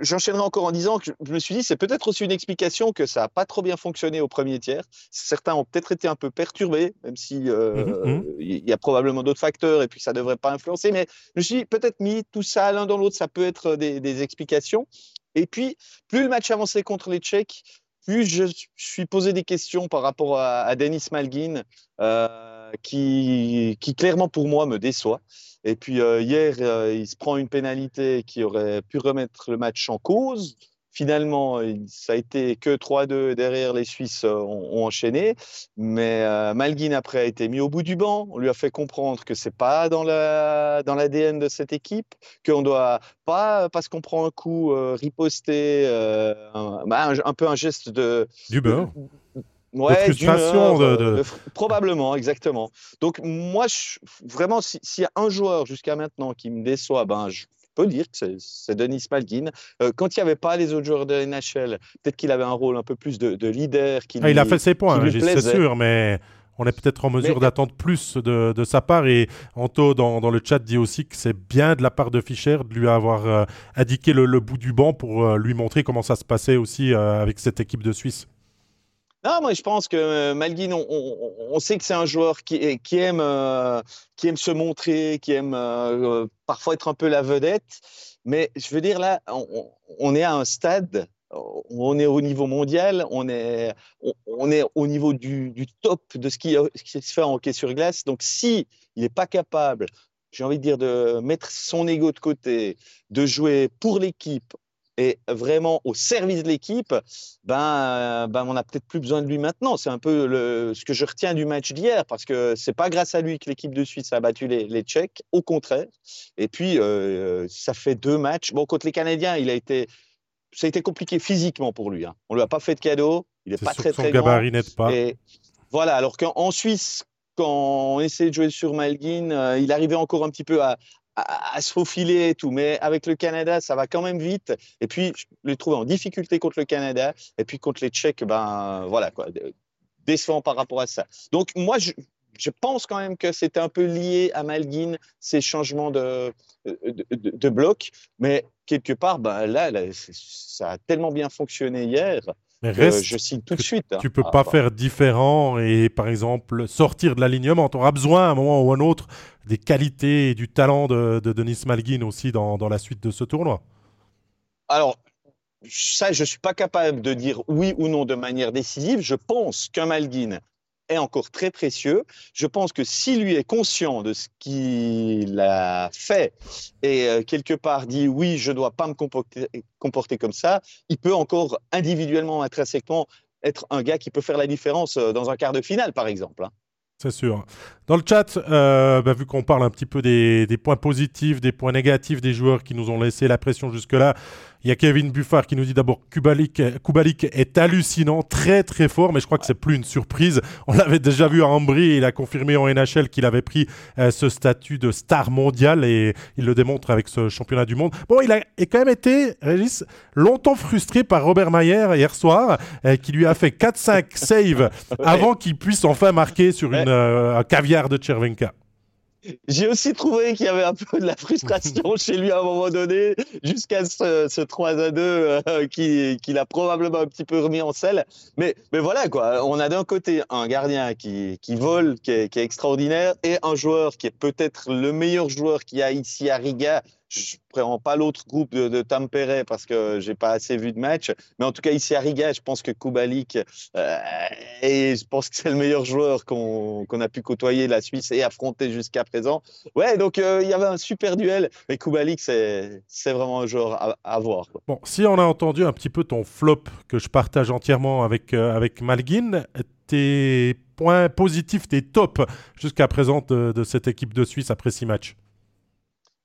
J'enchaînerai encore en disant que je me suis dit, c'est peut-être aussi une explication que ça n'a pas trop bien fonctionné au premier tiers. Certains ont peut-être été un peu perturbés, même si euh, mmh. il y a probablement d'autres facteurs et puis ça ne devrait pas influencer. Mais je me suis dit, peut-être mis tout ça l'un dans l'autre, ça peut être des, des, explications. Et puis, plus le match avançait contre les Tchèques, plus je suis posé des questions par rapport à, à Denis Malgin, euh, qui, qui clairement pour moi me déçoit. Et puis euh, hier, euh, il se prend une pénalité qui aurait pu remettre le match en cause. Finalement, ça a été que 3-2 derrière les Suisses euh, ont, enchaîné. Mais Malguin après a été mis au bout du banc. On lui a fait comprendre que c'est pas dans la dans l'ADN de cette équipe, qu'on doit pas parce qu'on prend un coup riposter un, un, peu un geste de du beurre. Ouais, de frustration. De, de... probablement, exactement. Donc, moi, je, vraiment, s'il y a un joueur jusqu'à maintenant qui me déçoit, ben, je peux dire que c'est Denis Malgin. Euh, quand il n'y avait pas les autres joueurs de NHL, peut-être qu'il avait un rôle un peu plus de, leader. Qui ah, il a fait ses points, c'est sûr, mais on est peut-être en mesure d'attendre plus de, de, sa part. Et Anto, dans, dans, le chat, dit aussi que c'est bien de la part de Fischer de lui avoir euh, indiqué le, le, bout du banc pour euh, lui montrer comment ça se passait aussi avec cette équipe de Suisse. Non, moi je pense que euh, Malguin, on, sait que c'est un joueur qui, aime, euh, qui aime se montrer, qui aime euh, parfois être un peu la vedette. Mais je veux dire là, on, est à un stade, on est au niveau mondial, on est, on, est au niveau du, top de ce qui, ce qui, se fait en hockey sur glace. Donc si il n'est pas capable, j'ai envie de dire, de mettre son ego de côté, de jouer pour l'équipe et vraiment au service de l'équipe, ben, ben on n'a peut-être plus besoin de lui maintenant. C'est un peu le, ce que je retiens du match d'hier, parce que c'est pas grâce à lui que l'équipe de Suisse a battu les, les Tchèques, au contraire. Et puis, euh, ça fait deux matchs. Bon, contre les Canadiens, il a été, ça a été compliqué physiquement pour lui. Hein. On lui a pas fait de cadeau. Il n'est pas très très gabarit grand. pas. Et voilà. Alors qu'en Suisse, quand on essayait de jouer sur Malguin, euh, il arrivait encore un petit peu à, à, se faufiler et tout. Mais avec le Canada, ça va quand même vite. Et puis, je l'ai trouvé en difficulté contre le Canada. Et puis, contre les Tchèques, ben voilà, quoi, décevant par rapport à ça. Donc, moi, je, je pense quand même que c'était un peu lié à Malguin, ces changements de, de, bloc. Mais quelque part, ben là, ça a tellement bien fonctionné hier. Mais reste, je signe tout de suite. Hein. Tu peux ah, pas bah. faire différent et, par exemple, sortir de l'alignement. Tu auras besoin, à un moment ou à un autre, des qualités et du talent de, Denis Malguin aussi dans, dans, la suite de ce tournoi. Alors, ça, je ne suis pas capable de dire oui ou non de manière décisive. Je pense qu'un Malguin est encore très précieux. Je pense que s'il lui est conscient de ce qu'il a fait et euh, quelque part dit oui, je ne dois pas me comporter, comme ça, il peut encore individuellement, intrinsèquement être un gars qui peut faire la différence euh, dans un quart de finale, par exemple. Hein. C'est sûr. Dans le chat, euh, bah, vu qu'on parle un petit peu des, points positifs, des points négatifs des joueurs qui nous ont laissé la pression jusque-là, il y a Kevin Buffard qui nous dit d'abord Kubalik, Kubalik est hallucinant, très très fort, mais je crois que c'est plus une surprise. On l'avait déjà vu à Ambry, il a confirmé en NHL qu'il avait pris euh, ce statut de star mondial et il le démontre avec ce championnat du monde. Bon, il a quand même été, Régis, longtemps frustré par Robert Mayer hier soir, euh, qui lui a fait 4-5 saves [laughs] avant qu'il puisse enfin marquer sur une, euh, un caviar de Chervenka. J'ai aussi trouvé qu'il y avait un peu de la frustration [laughs] chez lui à un moment donné, jusqu'à ce, ce, 3 à 2 euh, qu'il qui a probablement un petit peu remis en selle. Mais, mais voilà, quoi. On a d'un côté un gardien qui, qui vole, qui est, qui est, extraordinaire, et un joueur qui est peut-être le meilleur joueur qu'il y a ici à Riga, je ne prends pas l'autre groupe de, de Tampere parce que j'ai pas assez vu de match. Mais en tout cas, ici à Riga, je pense que Kubalik, euh, et je pense que c'est le meilleur joueur qu'on a pu côtoyer la Suisse et affronter jusqu'à présent. Ouais, donc euh, il y avait un super duel. Mais Kubalik, c'est vraiment un joueur à, voir. Bon, si on a entendu un petit peu ton flop que je partage entièrement avec, euh, avec Malguin, tes points positifs, tes tops jusqu'à présent de, de cette équipe de Suisse après six matchs?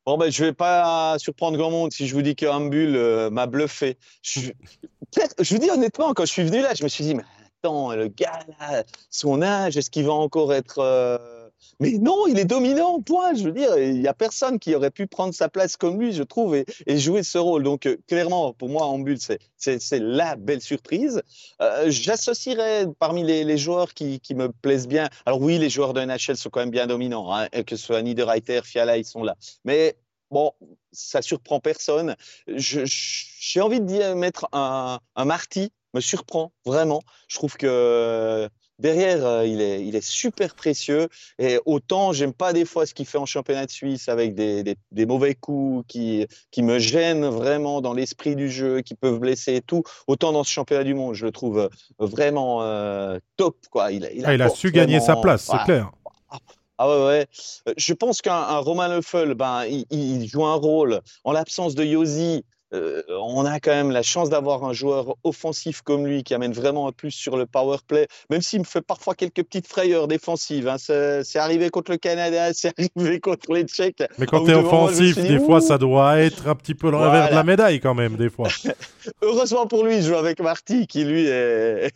Bon, ben, je ne vais pas surprendre grand monde si je vous dis que Ambul euh, m'a bluffé. Je, [laughs] je vous dis honnêtement, quand je suis venu là, je me suis dit, mais attends, le gars, là, son âge, est-ce qu'il va encore être. Euh, Mais non, il est dominant, point. Je veux dire, il n'y a personne qui aurait pu prendre sa place comme lui, je trouve, et, jouer ce rôle. Donc, euh, clairement, pour moi, Ambul, c'est la belle surprise. Euh, j'associerais parmi les, joueurs qui, me plaisent bien. Alors, oui, les joueurs de NHL sont quand même bien dominants, hein, que ce soit Niederreiter, Fiala, ils sont là. Mais bon, ça surprend personne. J'ai envie de mettre un, un Marty, me surprend vraiment. Je trouve que derrière, euh, il, est, il est super précieux. Et autant, j'aime pas des fois ce qu'il fait en championnat de Suisse avec des, des, mauvais coups qui, qui me gênent vraiment dans l'esprit du jeu, qui peuvent blesser et tout. Autant dans ce championnat du monde, je le trouve euh, vraiment euh, top. Quoi. Il, il, a ah, su gagner sa place, c'est clair. Ah ouais, ouais. Je pense qu'un Romain Leffel, ben, il, il, joue un rôle en l'absence de Yosi. Euh, on a quand même la chance d'avoir un joueur offensif comme lui qui amène vraiment un plus sur le power play, même s'il me fait parfois quelques petites frayeurs défensives. Hein. C'est arrivé contre le Canada, [laughs] c'est arrivé contre les Tchèques. Mais quand tu es offensif, des fois, ça doit être un petit peu le revers de la médaille quand même, des fois. [laughs] Heureusement pour lui, il joue avec Marty, qui lui [laughs] est,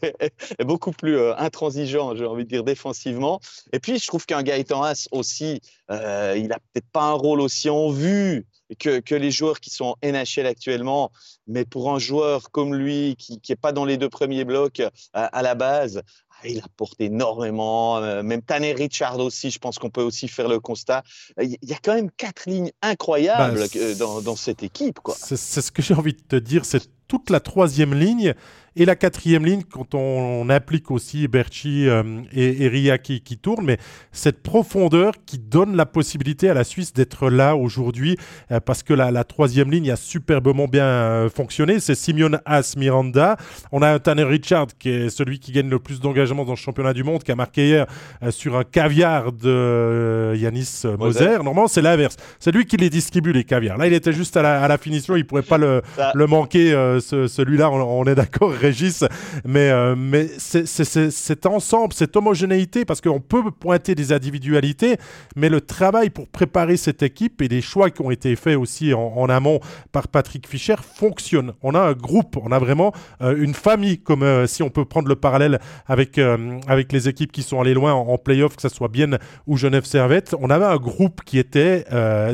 beaucoup plus euh, intransigeant, j'ai envie de dire, défensivement. Et puis, je trouve qu'un Gaëtan Haas aussi, euh, il a peut-être pas un rôle aussi en vue que, les joueurs qui sont en NHL actuellement. Mais pour un joueur comme lui, qui n'est pas dans les deux premiers blocs à, la base, il apporte énormément. Euh, même Tanner Richard aussi, je pense qu'on peut aussi faire le constat. Il y a quand même quatre lignes incroyables bah, dans, dans, cette équipe. C'est ce que j'ai envie de te dire. C'est toute la troisième ligne et la quatrième ligne, quand on, applique aussi Berchi euh, et, Ria qui, tournent, mais cette profondeur qui donne la possibilité à la Suisse d'être là aujourd'hui, euh, parce que la, troisième ligne a superbement bien euh, fonctionné. C'est Simeon As Miranda. On a un Tanner Richard qui est celui qui gagne le plus d'engagement dans le championnat du monde, qui a marqué hier sur un caviar de Yanis Moser. Normalement, c'est l'inverse. C'est lui qui les distribue, les caviars. Là, il était juste à la, finition. Il ne pourrait pas le, le manquer, celui-là, on est d'accord [laughs] Régis, mais, euh, mais c'est cet ensemble, cette homogénéité, parce qu'on peut pointer des individualités, mais le travail pour préparer cette équipe et les choix qui ont été faits aussi en, amont par Patrick Fischer fonctionnent. On a un groupe, on a vraiment euh, une famille, comme euh, si on peut prendre le parallèle avec, avec les équipes qui sont allées loin en, en playoff, que ce soit Bienne ou Genève Servette. On avait un groupe qui était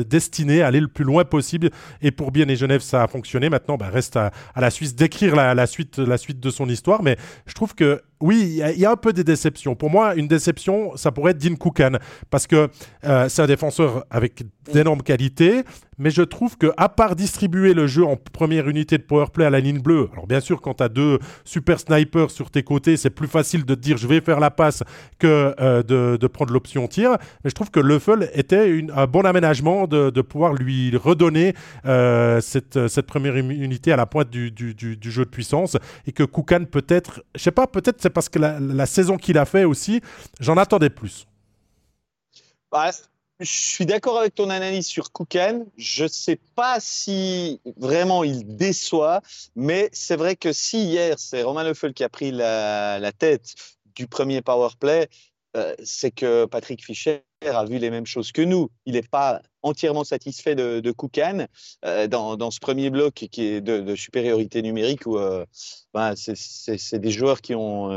destiné à aller le plus loin possible, et pour Bienne et Genève, ça a fonctionné. Maintenant, bah, reste à, la Suisse d'écrire la, suite, la suite de son histoire, mais je trouve que oui, il y, a un peu des déceptions. Pour moi, une déception, ça pourrait être Dean Koukan, parce que euh, c'est un défenseur avec d'énormes qualités, mais je trouve que à part distribuer le jeu en première unité de powerplay à la ligne bleue, alors bien sûr, quand tu as deux super snipers sur tes côtés, c'est plus facile de te dire je vais faire la passe que euh, de, prendre l'option tir, mais je trouve que Leffel était un bon aménagement de, pouvoir lui redonner euh, cette, première unité à la pointe du, jeu de puissance, et que Koukan peut-être, je sais pas, peut-être parce que la, saison qu'il a fait aussi, j'en attendais plus. Bah, je suis d'accord avec ton analyse sur Koukan. Je ne sais pas si vraiment il déçoit, mais c'est vrai que si hier c'est Romain Lefeul qui a pris la, tête du premier power play, euh, c'est que Patrick Fischer a vu les mêmes choses que nous. Il n'est pas entièrement satisfait de, Koukan euh, dans, ce premier bloc qui est de, supériorité numérique où euh, ben, c'est des joueurs qui ont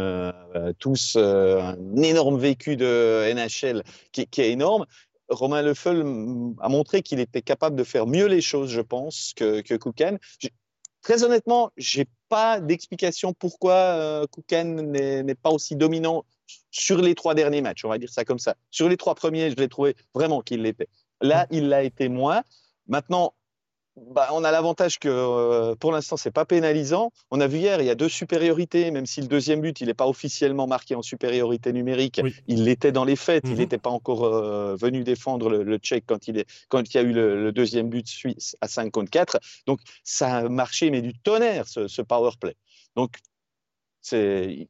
tous un énorme vécu de NHL qui, est énorme. Romain Leffel a montré qu'il était capable de faire mieux les choses, je pense, que, que Koukan. Très honnêtement, j'ai pas d'explication pourquoi Koukan n'est pas aussi dominant sur les trois derniers matchs, on va dire ça comme ça. Sur les trois premiers, je l'ai trouvé vraiment qu'il l'était. Là, il l'a été moins. Maintenant, bah, on a l'avantage que euh, pour l'instant, c'est pas pénalisant. On a vu hier, il y a deux supériorités, même si le deuxième but, il n'est pas officiellement marqué en supériorité numérique. Il l'était dans les faits. Il mhm. n'était pas encore euh, venu défendre le, Tchèque quand il, est, quand il y a eu le, deuxième but suisse à 5 contre 4. Donc, ça a marché, mais du tonnerre, ce, ce power play. Donc, c'est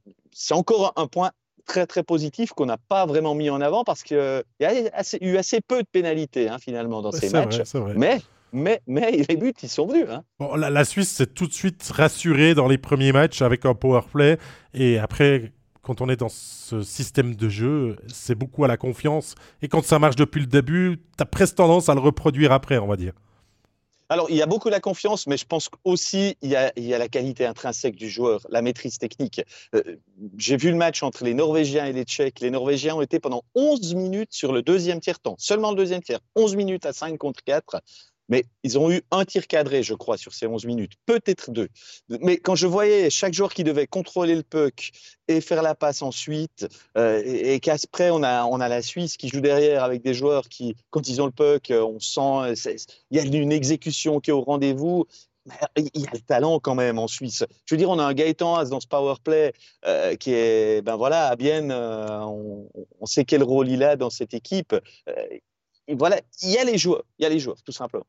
encore un point très très positif qu'on n'a pas vraiment mis en avant parce qu'il y a eu assez peu de pénalités hein, finalement dans ces matchs. Mais mais, mais [laughs] les buts, ils sont venus. Hein. Bon, la, Suisse s'est tout de suite rassurée dans les premiers matchs avec un power play. Et après, quand on est dans ce système de jeu, c'est beaucoup à la confiance. Et quand ça marche depuis le début, tu as presque tendance à le reproduire après, on va dire. Alors, il y a beaucoup la confiance, mais je pense aussi il y a, il y a la qualité intrinsèque du joueur, la maîtrise technique. Euh, j'ai vu le match entre les Norvégiens et les Tchèques. Les Norvégiens ont été pendant 11 minutes sur le deuxième tiers-temps, seulement le deuxième tiers, 11 minutes à 5 contre 4. Mais ils ont eu un tir cadré, je crois, sur ces 11 minutes, peut-être deux. Mais quand je voyais chaque joueur qui devait contrôler le puck et faire la passe ensuite, euh, et, qu'après, on a, on a la Suisse qui joue derrière avec des joueurs qui, quand ils ont le puck, euh, on sent, il y a une exécution qui est au rendez-vous. Il y a le talent quand même en Suisse. Je veux dire, on a un Gaëtan dans ce power play euh, qui est, ben voilà, à bien, on, on, sait quel rôle il a dans cette équipe voilà, il y a les joueurs, il y a les joueurs, tout simplement.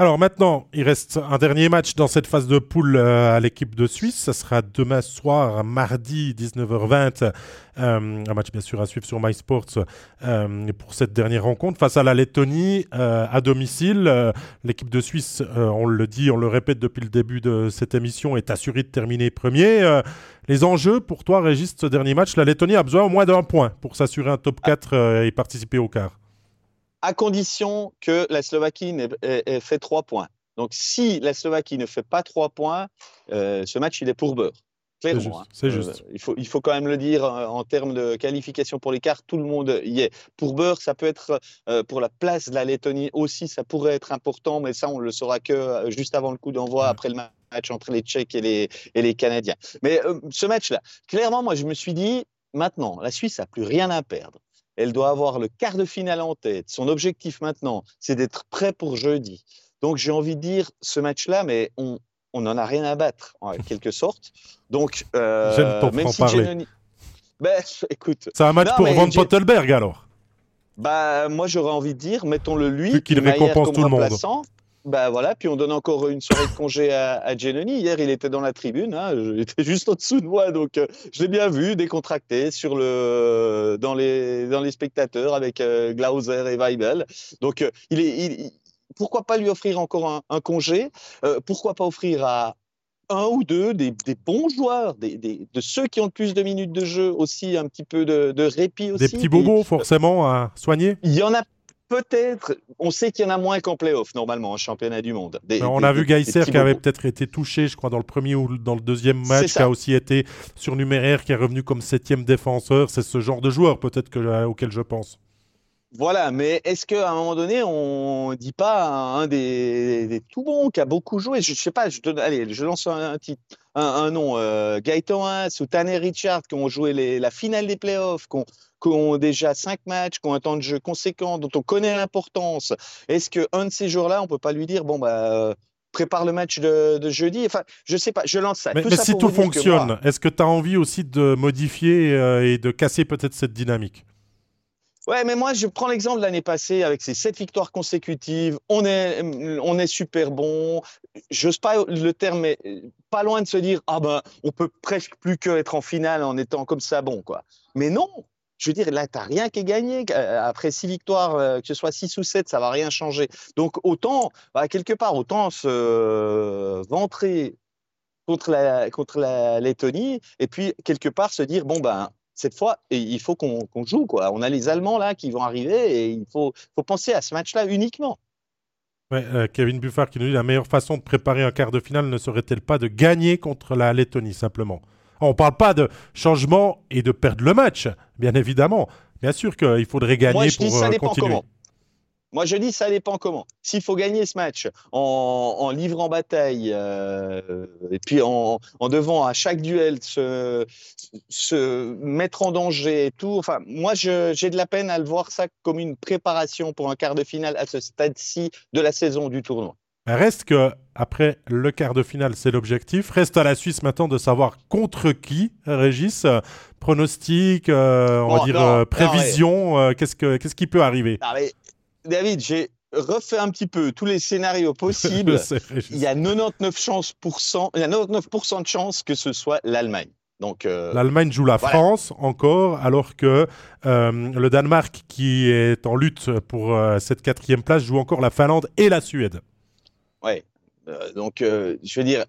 Alors maintenant, il reste un dernier match dans cette phase de poule euh, à l'équipe de Suisse. Ça sera demain soir, mardi 19h20. Euh, un match bien sûr à suivre sur MySports euh, pour cette dernière rencontre face à la Lettonie à domicile. l'équipe de Suisse, on le dit, on le répète depuis le début de cette émission, est assurée de terminer premier. les enjeux pour toi, Régis, ce dernier match, la Lettonie a besoin au moins d'un point pour s'assurer un top 4 et participer au quart à condition que la Slovaquie ait, fait trois points. Donc, si la Slovaquie ne fait pas trois points, euh, ce match, il est pour beurre. C'est hein. juste. Euh, il, faut, il faut quand même le dire euh, en termes de qualification pour l'écart, tout le monde y est. Pour beurre, ça peut être pour la place de la Lettonie aussi, ça pourrait être important, mais ça, on le saura que juste avant le coup d'envoi, après le match entre les Tchèques et les, et les Canadiens. Mais ce match-là, clairement, moi, je me suis dit, maintenant, la Suisse n'a plus rien à perdre elle doit avoir le quart de finale en tête. Son objectif maintenant, c'est d'être prêt pour jeudi. Donc j'ai envie de dire ce match-là, mais on n'en a rien à battre en [laughs] quelque sorte. Donc euh, même si parler. [laughs] Ben, écoute, c'est un match pour Van Pottelberg alors. Bah moi j'aurais envie de dire, mettons-le lui, qu'il récompense tout le monde. Bah voilà, puis on donne encore une soirée de congé à, à Hier, il était dans la tribune, hein, [laughs] j'étais juste au-dessous de moi, donc euh, je l'ai bien vu, décontracté sur le, dans, les, dans les spectateurs avec euh, Glauser et Weibel. Donc euh, il est, pourquoi pas lui offrir encore un, congé? Pourquoi pas offrir à un ou deux des, des bons joueurs, des, des, de ceux qui ont le plus de minutes de jeu aussi, un petit peu de, de répit aussi. Des petits bobos forcément à soigner Il y en a peut-être, on sait qu'il y en a moins qu'en playoff normalement en championnat du monde. on a vu Geiser qui avait peut-être été touché, je crois, dans le premier ou dans le deuxième match, qui a aussi été surnuméraire, qui est revenu comme septième défenseur. C'est ce genre de joueur peut-être euh, auquel je pense. Voilà, mais est-ce qu'à un moment donné, on ne dit pas un des, tout bons qui a beaucoup joué Je ne sais pas, je, allez, je lance un, titre, un, nom, euh, Gaëtan ou Tanner Richard qui ont joué la finale des playoffs, qui ont, déjà cinq matchs, qui ont un temps de jeu conséquent, dont on connaît l'importance. Est-ce qu'un de ces jours-là, on ne peut pas lui dire, bon, bah, prépare le match de, jeudi? Enfin, je sais pas, je lance ça. Mais, si tout fonctionne, est-ce que tu as envie aussi de modifier euh, et de casser peut-être cette dynamique? Ouais, mais moi, je prends l'exemple de l'année passée avec ses sept victoires consécutives. On est, on est super bon. Sais pas le terme, mais pas loin de se dire ah ben, on peut presque plus que être en finale en étant comme ça bon, quoi. Mais non, je veux dire, là, tu rien qui est gagné. Euh, après six victoires, euh, que ce soit six ou sept, ça va rien changer. Donc, autant, bah, quelque part, autant se ventrer contre la, contre la Lettonie et puis, quelque part, se dire, bon, ben, cette fois, il faut qu'on joue. Quoi. On a les Allemands là qui vont arriver et il faut, faut penser à ce match-là uniquement. Euh, Kevin Buffard qui nous dit la meilleure façon de préparer un quart de finale ne serait-elle pas de gagner contre la Lettonie simplement? On ne parle pas de changement et de perdre le match, bien évidemment. Bien sûr qu'il faudrait gagner pour ça euh, continuer. Moi, je dis, ça dépend comment. S'il faut gagner ce match en, en livrant bataille euh, et puis en, en, devant à chaque duel se, se mettre en danger et tout, enfin, moi, j'ai de la peine à le voir ça comme une préparation pour un quart de finale à ce stade-ci de la saison du tournoi. Reste que après le quart de finale, c'est l'objectif. Reste à la Suisse maintenant de savoir contre qui, Régis. Pronostic, euh, on va dire euh, prévision. Qu'est-ce, que, qu'est-ce qui peut arriver? David, j'ai refait un petit peu tous les scénarios [laughs] possibles. il y a 99 chances il y a 99% de chances que ce soit l'Allemagne. Donc euh, l'Allemagne joue la France encore, alors que euh, le Danemark, qui est en lutte pour euh, cette quatrième place, joue encore la Finlande et la Suède. Ouais. donc je veux dire,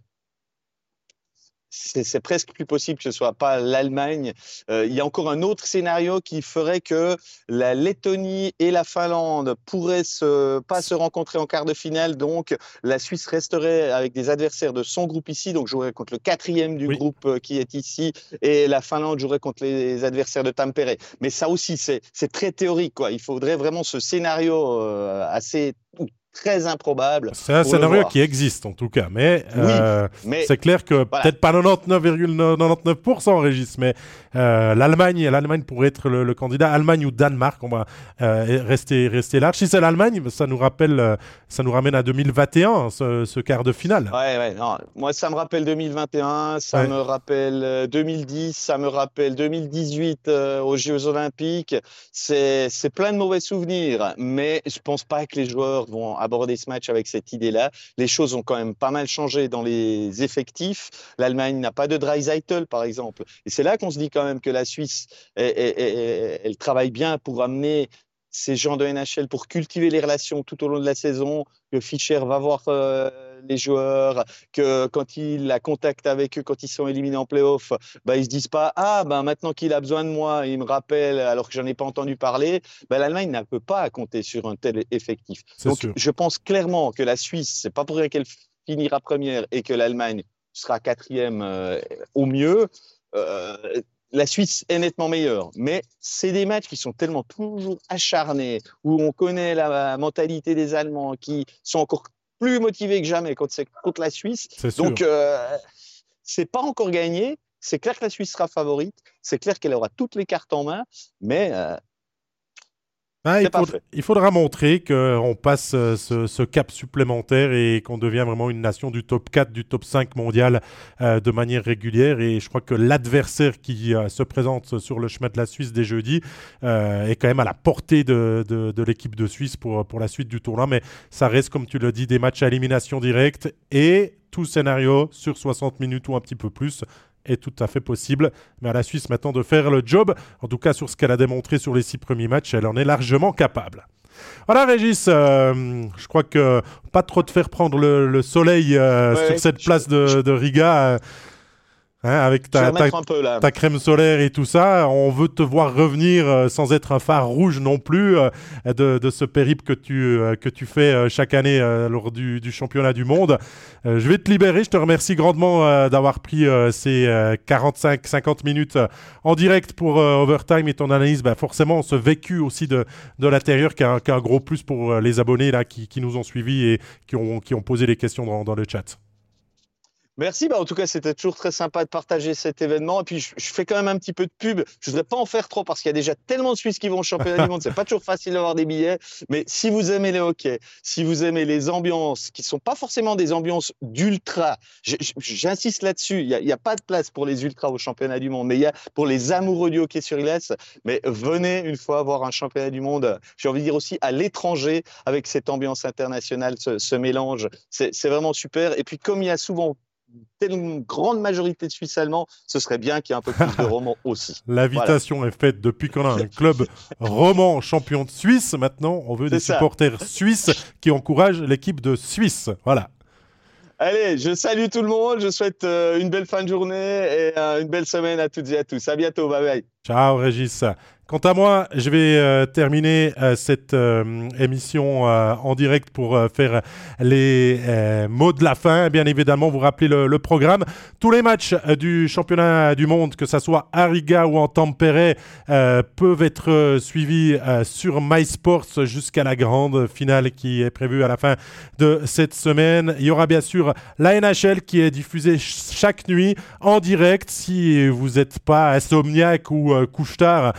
c'est presque plus possible que ce soit pas l'Allemagne. Euh, il y a encore un autre scénario qui ferait que la Lettonie et la Finlande pourraient se, pas se rencontrer en quart de finale. Donc, la Suisse resterait avec des adversaires de son groupe ici. Donc, jouerait contre le quatrième du groupe euh, qui est ici. Et la Finlande jouerait contre les adversaires de Tampere. Mais ça aussi, c'est très théorique. Quoi. Il faudrait vraiment ce scénario euh, assez très improbable. C'est un scénario qui existe en tout cas, mais, euh, c'est clair que peut-être pas 99,99% Régis, mais euh, l'Allemagne, l'Allemagne pourrait être le, candidat. Allemagne ou Danemark, on va euh, rester rester large. Si c'est l'Allemagne, ça nous rappelle, ça nous ramène à 2021, ce, quart de finale. Ouais, ouais. Non. Moi, ça me rappelle 2021, ça me rappelle 2010, ça me rappelle 2018 aux Jeux Olympiques. C'est plein de mauvais souvenirs, mais je pense pas que les joueurs vont aborder ce match avec cette idée-là. Les choses ont quand même pas mal changé dans les effectifs. L'Allemagne n'a pas de Dreisaitl, par exemple. Et c'est là qu'on se dit quand même que la Suisse, elle travaille bien pour amener ces gens de NHL pour cultiver les relations tout au long de la saison, que Fischer va voir euh, les joueurs, que quand il a contact avec eux, quand ils sont éliminés en playoff, bah, ils se disent pas Ah, ben maintenant qu'il a besoin de moi, il me rappelle alors que j'en ai pas entendu parler. Bah, L'Allemagne ne peut pas compter sur un tel effectif. Donc, je pense clairement que la Suisse, c'est pas pour rien qu'elle finira première et que l'Allemagne sera quatrième euh, au mieux. Euh, la Suisse est nettement meilleure, mais c'est des matchs qui sont tellement toujours acharnés, où on connaît la mentalité des Allemands, qui sont encore plus motivé que jamais contre, contre la Suisse. Donc, euh, c'est pas encore gagné. C'est clair que la Suisse sera favorite. C'est clair qu'elle aura toutes les cartes en main. Mais euh, ah, il, faudra, montrer qu'on passe euh, ce, cap supplémentaire et qu'on devient vraiment une nation du top 4, du top 5 mondial euh, de manière régulière. Et je crois que l'adversaire qui euh, se présente sur le chemin de la Suisse dès jeudi est quand même à la portée de, de l'équipe de Suisse pour, pour la suite du tournoi. Mais ça reste, comme tu l'as dit, des matchs à élimination directe et tout scénario sur 60 minutes ou un petit peu plus est tout à fait possible. Mais à la Suisse maintenant de faire le job. En tout cas, sur ce qu'elle a démontré sur les six premiers matchs, elle en est largement capable. Voilà Régis, euh, je crois que pas trop te faire prendre le, soleil euh, sur cette place de, de Riga. Euh, Hein, avec ta, ta, crème solaire et tout ça, on veut te voir revenir euh, sans être un phare rouge non plus euh, de, de, ce périple que tu, euh, que tu fais chaque année lors du, du, championnat du monde. je vais te libérer. Je te remercie grandement d'avoir pris ces 45-50 minutes en direct pour Overtime et ton analyse. Bah, forcément, ce vécu aussi de, de l'intérieur qui, un gros plus pour les abonnés là, qui, qui, nous ont suivis et qui ont, qui ont posé des questions dans, dans le chat. Merci. Bah, en tout cas, c'était toujours très sympa de partager cet événement. Et puis, je, fais quand même un petit peu de pub. Je voudrais pas en faire trop parce qu'il y a déjà tellement de Suisses qui vont au championnat du monde. C'est pas toujours facile d'avoir des billets. Mais si vous aimez les hockey, si vous aimez les ambiances qui sont pas forcément des ambiances d'ultra, j'insiste là-dessus. Il n'y a, pas de place pour les ultras au championnat du monde, mais il y a pour les amoureux du hockey sur glace. Mais venez une fois voir un championnat du monde. J'ai envie de dire aussi à l'étranger avec cette ambiance internationale, ce mélange. C'est vraiment super. Et puis, comme il y a souvent une grande majorité de Suisses allemands, ce serait bien qu'il y ait un peu plus de [laughs] romans aussi. L'invitation est faite depuis qu'on a un club roman champion de Suisse. Maintenant, on veut des supporters suisses qui encouragent l'équipe de Suisse. Voilà. Allez, je salue tout le monde. Je souhaite euh, une belle fin de journée et euh, une belle semaine à toutes et à tous. À bientôt. Bye bye. Ciao, Régis. Quant à moi, je vais euh, terminer euh, cette euh, émission en direct pour faire les mots de la fin. Bien évidemment, vous rappelez le, programme. Tous les matchs du championnat du monde, que ce soit à Riga ou en Tampere, peuvent être suivis sur MySports jusqu'à la grande finale qui est prévue à la fin de cette semaine. Il y aura bien sûr la NHL qui est diffusée chaque nuit en direct. Si vous n'êtes pas insomniaque ou couche tard,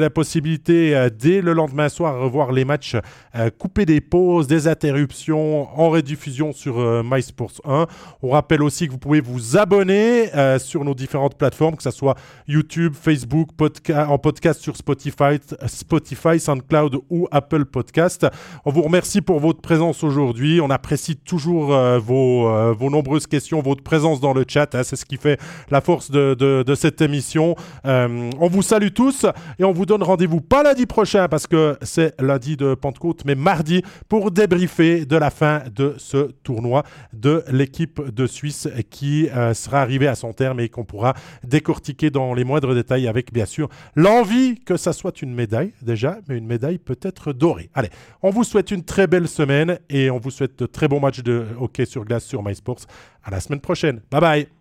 la possibilité euh, dès le lendemain soir de revoir les matchs, euh, couper des pauses, des interruptions en rediffusion sur euh, MySports 1. On rappelle aussi que vous pouvez vous abonner sur nos différentes plateformes, que ce soit YouTube, Facebook, en podcast sur Spotify, Spotify, SoundCloud ou Apple Podcast. On vous remercie pour votre présence aujourd'hui. On apprécie toujours vos, vos, nombreuses questions, votre présence dans le chat. Hein. C'est ce qui fait la force de cette émission. on vous salue tous et on vous donne rendez-vous pas lundi prochain parce que c'est lundi de Pentecôte, mais mardi pour débriefer de la fin de ce tournoi de l'équipe de Suisse qui euh, sera arrivée à son terme et qu'on pourra décortiquer dans les moindres détails avec bien sûr l'envie que ça soit une médaille déjà, mais une médaille peut-être dorée. Allez, on vous souhaite une très belle semaine et on vous souhaite de très bons matchs de hockey sur glace sur MySports. À la semaine prochaine. Bye bye.